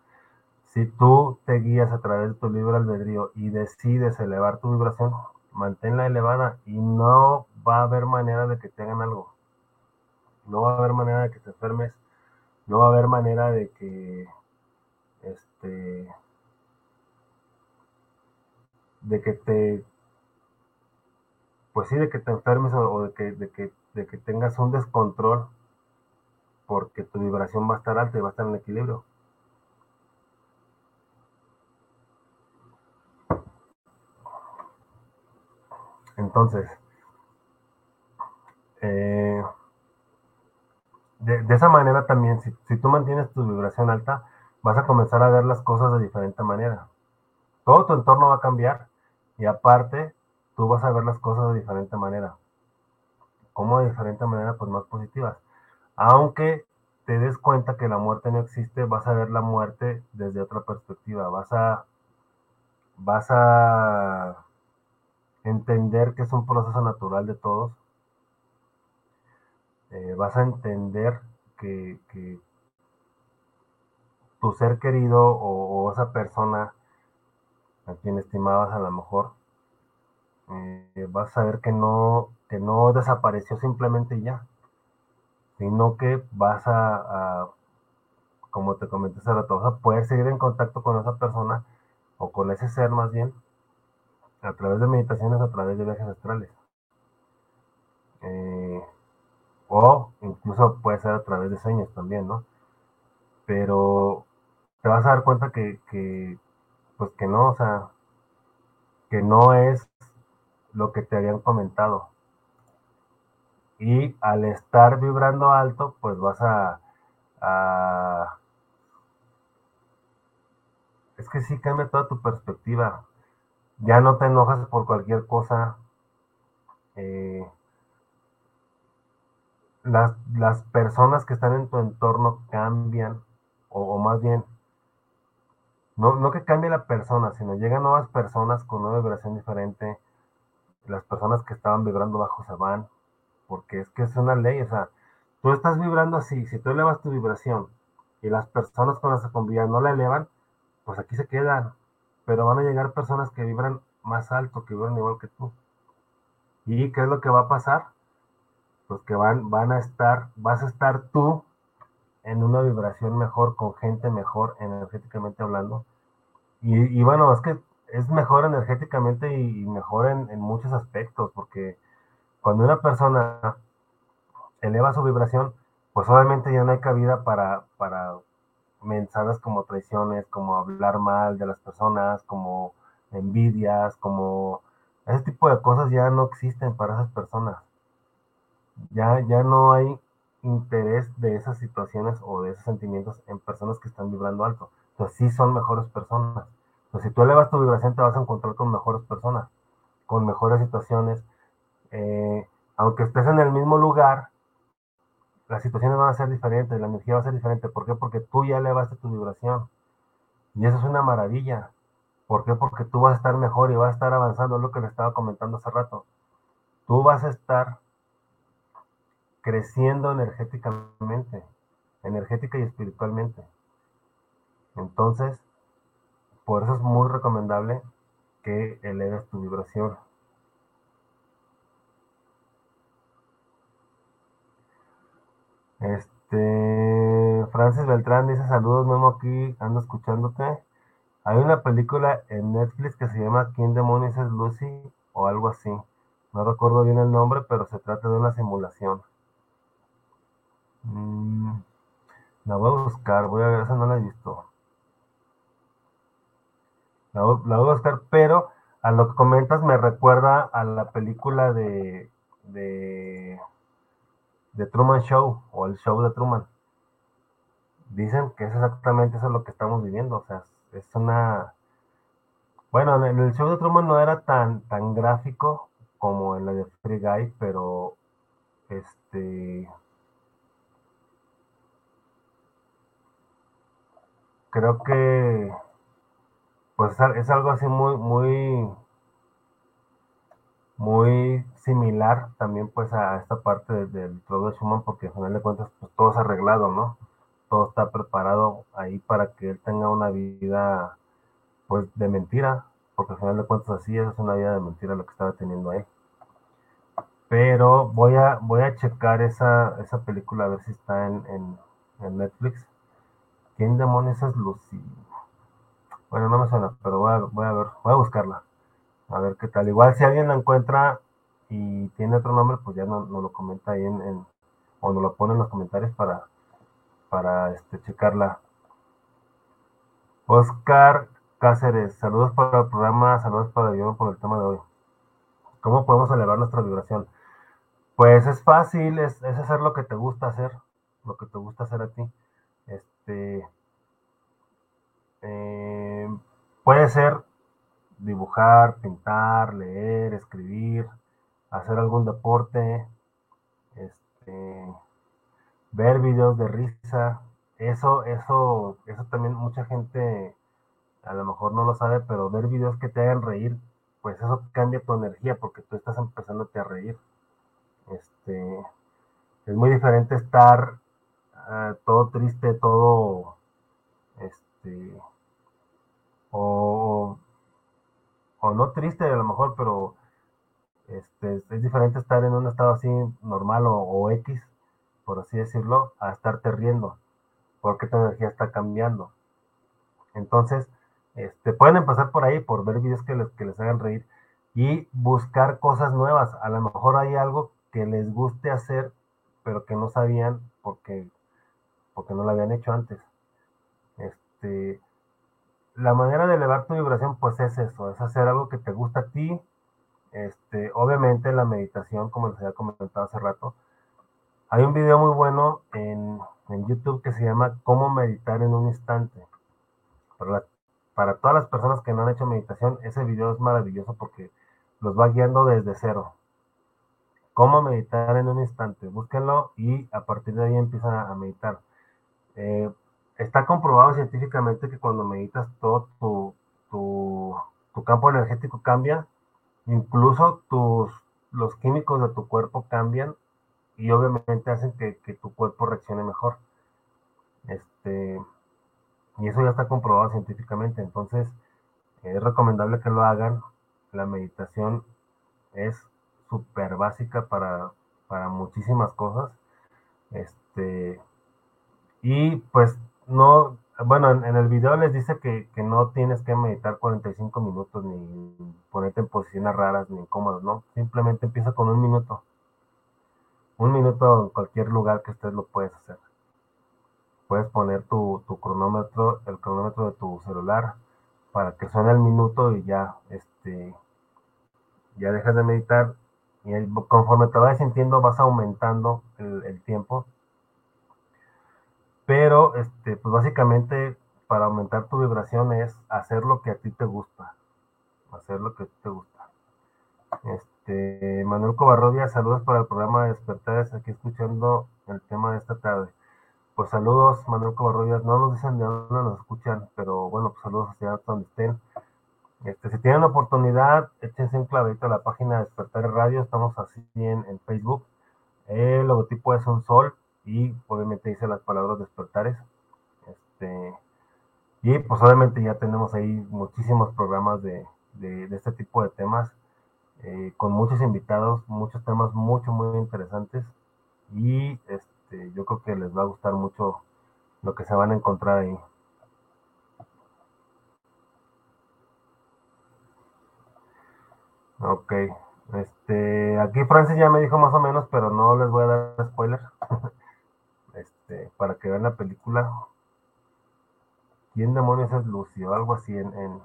Si tú te guías a través de tu libre albedrío y decides elevar tu vibración, manténla elevada y no va a haber manera de que te hagan algo. No va a haber manera de que te enfermes, no va a haber manera de que este de que te pues sí, de que te enfermes o, de, que, de, que, de que tengas un descontrol porque tu vibración va a estar alta y va a estar en equilibrio. Entonces, eh, de, esa manera también, si, si, tú mantienes tu vibración alta, vas a comenzar a ver las cosas de diferente manera. Todo tu entorno va a cambiar y aparte tú vas a ver las cosas de diferente manera. ¿Cómo de diferente manera? Pues más positivas. Aunque te des cuenta que la muerte no existe, vas a ver la muerte desde otra perspectiva. Vas a, vas a entender que es un proceso natural de todos. Eh, vas a entender que, tu ser querido o, esa persona a quien estimabas a lo mejor, eh, vas a ver que no, que no desapareció simplemente ya, sino que vas a, como te comenté hace rato, vas a poder seguir en contacto con esa persona o con ese ser más bien, a través de meditaciones, a través de viajes astrales. Eh, o incluso puede ser a través de sueños también, ¿no? Pero te vas a dar cuenta que, que, pues que no, o sea, que no es lo que te habían comentado. Y al estar vibrando alto, pues vas a, es que sí cambia toda tu perspectiva ya no te enojas por cualquier cosa. Eh, las, las, personas que están en tu entorno cambian, o, más bien, no, no, que cambie la persona, sino llegan nuevas personas con una vibración diferente. Las personas que estaban vibrando bajo se van, porque es que es una ley, o sea, tú estás vibrando así, si tú elevas tu vibración y las personas con las que no la elevan, pues aquí se quedan pero van a llegar personas que vibran más alto, que vibran igual que tú. ¿Y qué es lo que va a pasar? Pues que van, van a estar, vas a estar tú en una vibración mejor, con gente mejor, energéticamente hablando. Y, bueno, es que es mejor energéticamente y mejor en, en, muchos aspectos, porque cuando una persona eleva su vibración, pues obviamente ya no hay cabida para, para mensajes como traiciones, como hablar mal de las personas, como envidias, como ese tipo de cosas ya no existen para esas personas. Ya, ya no hay interés de esas situaciones o de esos sentimientos en personas que están vibrando alto. Entonces sí son mejores personas. Entonces si tú elevas tu vibración te vas a encontrar con mejores personas, con mejores situaciones. Eh, aunque estés en el mismo lugar, las situaciones van a ser diferentes, la energía va a ser diferente. ¿Por qué? Porque tú ya elevaste tu vibración. Y eso es una maravilla. ¿Por qué? Porque tú vas a estar mejor y vas a estar avanzando, lo que le estaba comentando hace rato. Tú vas a estar creciendo energéticamente, energética y espiritualmente. Entonces, por eso es muy recomendable que eleves tu vibración. Este, Francis Beltrán dice saludos, Memo, aquí ando escuchándote. Hay una película en Netflix que se llama ¿Quién demonios es Lucy? o algo así. No recuerdo bien el nombre, pero se trata de una simulación. Mm, la voy a buscar, voy a ver, esa no la he visto. La, voy a buscar, pero a lo que comentas me recuerda a la película de, de Truman Show o el show de Truman. Dicen que es exactamente eso lo que estamos viviendo. O sea, es una. Bueno, en el show de Truman no era tan, tan gráfico como en la de Free Guy, pero este. Creo que pues es algo así muy, muy, muy similar también pues a esta parte del de de Schumann porque al final de cuentas pues todo es arreglado, ¿no? Todo está preparado ahí para que él tenga una vida pues de mentira, porque al final de cuentas así es una vida de mentira lo que estaba teniendo ahí. Pero voy a, voy a checar esa, esa película a ver si está en, en Netflix. ¿Quién demonios es Lucy? Bueno, no me suena, pero voy a, ver, voy a buscarla. A ver qué tal. Igual si alguien la encuentra y tiene otro nombre, pues ya nos no lo comenta ahí en, o nos lo pone en los comentarios para, para este, checarla. Oscar Cáceres, saludos para el programa, saludos para yo por el tema de hoy. ¿Cómo podemos elevar nuestra vibración? Pues es fácil, es, es hacer lo que te gusta hacer. lo que te gusta hacer a ti. Este, eh, puede ser dibujar, pintar, leer, escribir, hacer algún deporte, este, ver videos de risa. Eso, eso, eso también mucha gente a lo mejor no lo sabe, pero ver videos que te hagan reír, pues eso cambia tu energía porque tú estás empezándote a reír. Este, es muy diferente estar ah, todo triste, todo, este, o, o no triste a lo mejor, pero este, es diferente estar en un estado así normal o, X, por así decirlo, a estarte riendo, porque tu energía está cambiando. Entonces, este, pueden empezar por ahí, por ver videos que les, que les hagan reír y buscar cosas nuevas. A lo mejor hay algo que les guste hacer, pero que no sabían porque, porque no lo habían hecho antes. Este, la manera de elevar tu vibración, pues es eso, es hacer algo que te gusta a ti. Este, obviamente la meditación, como les había comentado hace rato, hay un video muy bueno en, YouTube que se llama Cómo meditar en un instante. Para, para todas las personas que no han hecho meditación, ese video es maravilloso porque los va guiando desde cero. Cómo meditar en un instante. Búsquenlo y a partir de ahí empiezan a meditar. Eh, está comprobado científicamente que cuando meditas todo tu, tu, campo energético cambia, incluso tus, los químicos de tu cuerpo cambian y obviamente hacen que, tu cuerpo reaccione mejor. Este, y eso ya está comprobado científicamente, entonces es recomendable que lo hagan. La meditación es súper básica para, para muchísimas cosas. Este, y pues no, bueno, en, el video les dice que, no tienes que meditar 45 minutos ni ponerte en posiciones raras ni incómodas, ¿no? Simplemente empieza con un minuto. Un minuto en cualquier lugar que estés lo puedes hacer. Puedes poner tu, cronómetro, el cronómetro de tu celular para que suene el minuto y ya, este, ya dejas de meditar y conforme te vayas sintiendo vas aumentando el tiempo pero, este, pues básicamente para aumentar tu vibración es hacer lo que a ti te gusta. Hacer lo que a ti te gusta. Este, Manuel Covarrodia, saludos para el programa de Despertares, aquí escuchando el tema de esta tarde. Pues saludos, Manuel Covarrodia, no nos dicen de dónde nos escuchan, pero bueno, pues saludos hacia donde estén. Este, si tienen la oportunidad, échense un clavito a la página de Despertares Radio, estamos así en, en Facebook. El logotipo es un sol, y obviamente dice las palabras despertares. Este, y pues obviamente ya tenemos ahí muchísimos programas de, este tipo de temas, eh, con muchos invitados, muchos temas mucho, muy interesantes. Y este, yo creo que les va a gustar mucho lo que se van a encontrar ahí. Ok, este, aquí Francis ya me dijo más o menos, pero no les voy a dar spoiler. Este, para que vean la película. ¿Quién demonios es Lucio? Algo así en,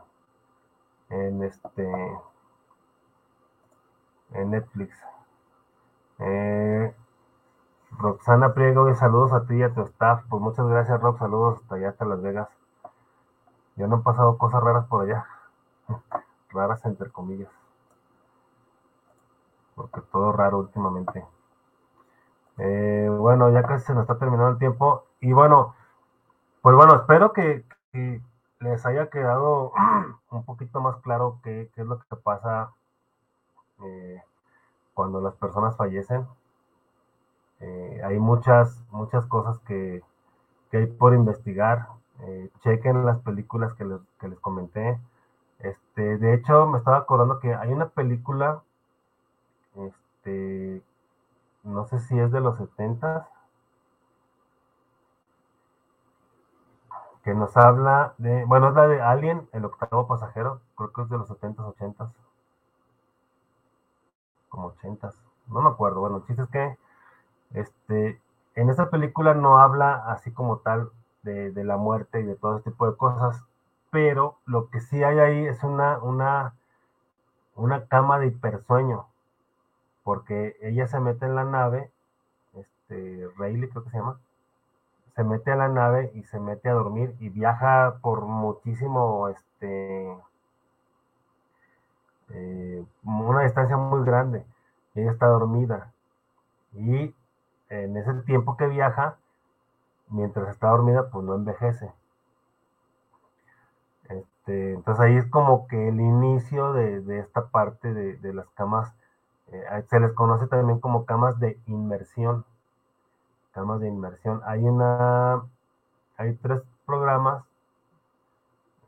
en, este en Netflix. Eh, Roxana Priego, saludos a ti y a tu staff. Pues muchas gracias, Rob. Saludos hasta allá, hasta Las Vegas. Ya no han pasado cosas raras por allá. raras entre comillas. Porque todo raro últimamente. Eh, bueno, ya casi se nos está terminando el tiempo. Y bueno, pues bueno, espero que, les haya quedado un poquito más claro qué, es lo que pasa eh, cuando las personas fallecen. Eh, hay muchas, muchas cosas que, hay por investigar. chequen las películas que les, que les comenté. Este, de hecho, me estaba acordando que hay una película este, no sé si es de los 70 que nos habla de, bueno, es la de Alien, el octavo pasajero, creo que es de los 70s, 80 como 80 no me acuerdo, bueno, el chiste es que este, en esa película no habla así como tal de, de, la muerte y de todo ese tipo de cosas, pero lo que sí hay ahí es una, una, una cama de hipersueño, porque ella se mete en la nave, este, Rayleigh creo que se llama, se mete a la nave y se mete a dormir y viaja por muchísimo, este, eh, una distancia muy grande. Ella está dormida y en ese tiempo que viaja, mientras está dormida, pues no envejece. Este, entonces ahí es como que el inicio de, esta parte de, las camas, eh, se les conoce también como camas de inmersión. Camas de inmersión. Hay una, hay tres programas,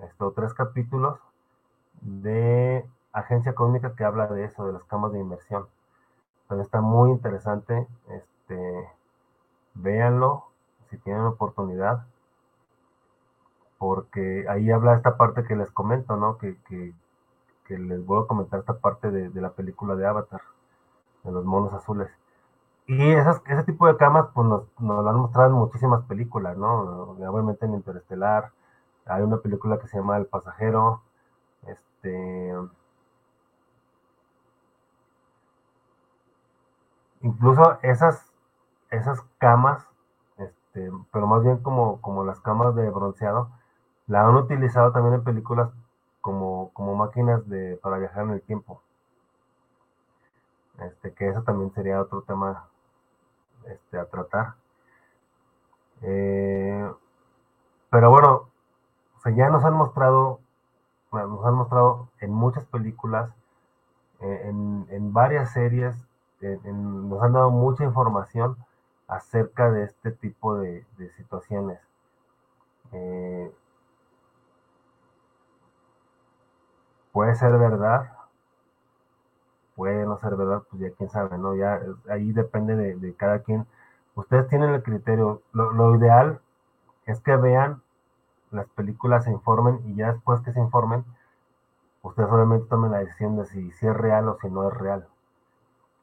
esto, tres capítulos de Agencia Cósmica que habla de eso, de las camas de inmersión. Está muy interesante, este, véanlo si tienen oportunidad porque ahí habla esta parte que les comento, ¿no? Que, les voy a comentar esta parte de, la película de Avatar, de los monos azules. Y esas, ese tipo de camas, pues nos, lo han mostrado en muchísimas películas, ¿no? Obviamente en Interestelar, hay una película que se llama El Pasajero, este... Incluso esas, esas camas, este, pero más bien como, como las camas de bronceado, la han utilizado también en películas como, como máquinas de, para viajar en el tiempo. Este, que eso también sería otro tema este, a tratar. Eh, pero bueno, ya nos han mostrado, nos han mostrado en muchas películas, eh, en, varias series, nos han dado mucha información acerca de este tipo de, situaciones. Eh, puede ser verdad, puede no ser verdad, pues ya quién sabe, ¿no? Ya ahí depende de, cada quien. Ustedes tienen el criterio. Lo, ideal es que vean las películas, se informen y ya después que se informen, ustedes solamente tomen la decisión de si, si es real o si no es real.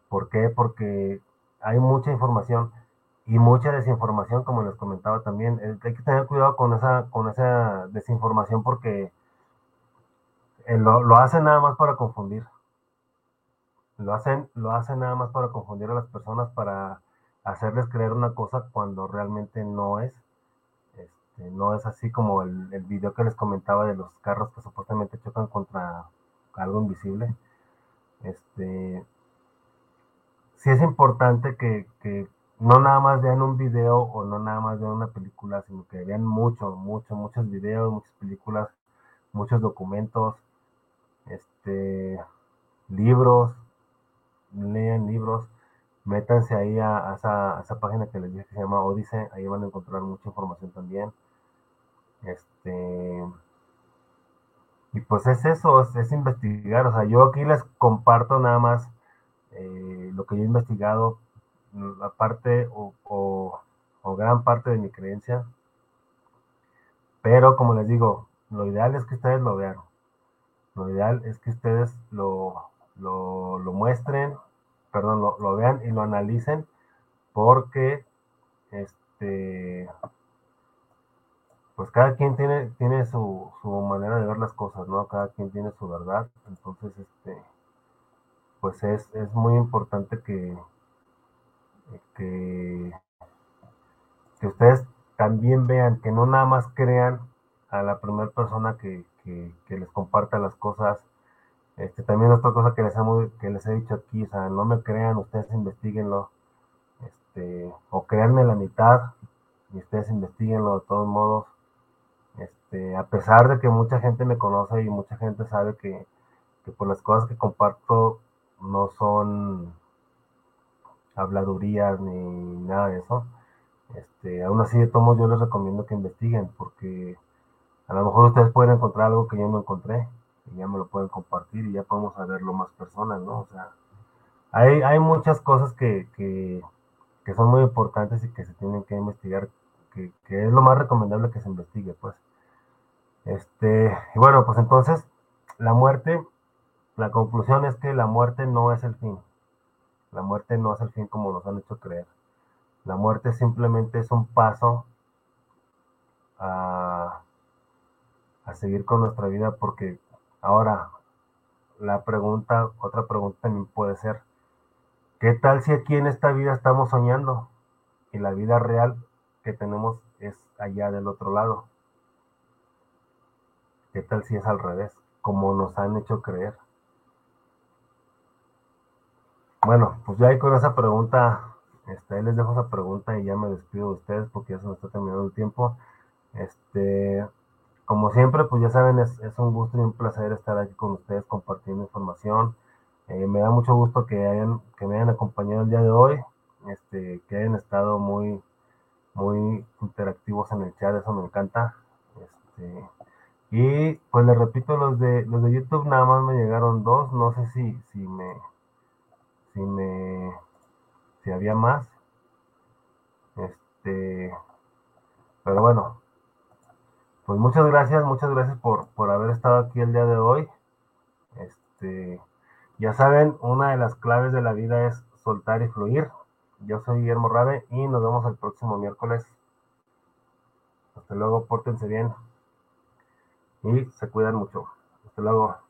¿Por qué? Porque hay mucha información y mucha desinformación, como les comentaba también. Hay que tener cuidado con esa, con esa desinformación porque eh, lo, lo, hacen nada más para confundir. Lo hacen, lo hacen nada más para confundir a las personas, para hacerles creer una cosa cuando realmente no es. Este, no es así como el, el, video que les comentaba de los carros que supuestamente chocan contra algo invisible. Este, sí es importante que, que no nada más vean un video o no nada más vean una película, sino que vean mucho, mucho, muchos videos, muchas películas, muchos documentos, este, libros, lean libros, métanse ahí a, esa, página que les dije que se llama Odyssey, ahí van a encontrar mucha información también. Este, y pues es eso, es, investigar, o sea, yo aquí les comparto nada más eh, lo que yo he investigado, la parte o, o gran parte de mi creencia, pero como les digo, lo ideal es que ustedes lo vean. Lo ideal es que ustedes lo, lo, muestren, perdón, lo, vean y lo analicen porque este pues cada quien tiene, tiene su, su, manera de ver las cosas, ¿no? Cada quien tiene su verdad. Entonces, este, pues es, es muy importante que, que, que ustedes también vean, que no nada más crean a la primera persona que, que, les comparta las cosas. Este, también otra cosa que les, que les he dicho aquí, o sea, no me crean, ustedes investiguenlo, este, o créanme la mitad, y ustedes investiguenlo de todos modos. Este, a pesar de que mucha gente me conoce y mucha gente sabe que, que por las cosas que comparto no son habladurías ni nada de eso. Este, aún así, de todos yo les recomiendo que investiguen porque a lo mejor ustedes pueden encontrar algo que yo no encontré y ya me lo pueden compartir y ya podemos saberlo más personas, ¿no? O sea, hay, hay muchas cosas que, que, que son muy importantes y que se tienen que investigar, que, que, es lo más recomendable que se investigue, pues. Este, y bueno, pues entonces, la muerte, la conclusión es que la muerte no es el fin. La muerte no es el fin como nos han hecho creer. La muerte simplemente es un paso a a seguir con nuestra vida porque ahora la pregunta, otra pregunta también puede ser, ¿qué tal si aquí en esta vida estamos soñando y la vida real que tenemos es allá del otro lado. ¿Qué tal si es al revés? Como nos han hecho creer. Bueno, pues ya ahí con esa pregunta, este, les dejo esa pregunta y ya me despido de ustedes porque ya se me está terminando el tiempo. Este, como siempre, pues ya saben, es, un gusto y un placer estar aquí con ustedes compartiendo información. Eh, me da mucho gusto que, hayan, que me hayan acompañado el día de hoy, este, que hayan estado muy, muy interactivos en el chat, eso me encanta. Este, y pues les repito, los de los de YouTube nada más me llegaron dos, no sé si, si me si me si había más. Este pero bueno, pues muchas gracias, muchas gracias por, por haber estado aquí el día de hoy. Este, ya saben, una de las claves de la vida es soltar y fluir. Yo soy Guillermo Rabe y nos vemos el próximo miércoles. Hasta luego, pórtense bien y se cuidan mucho. Hasta luego.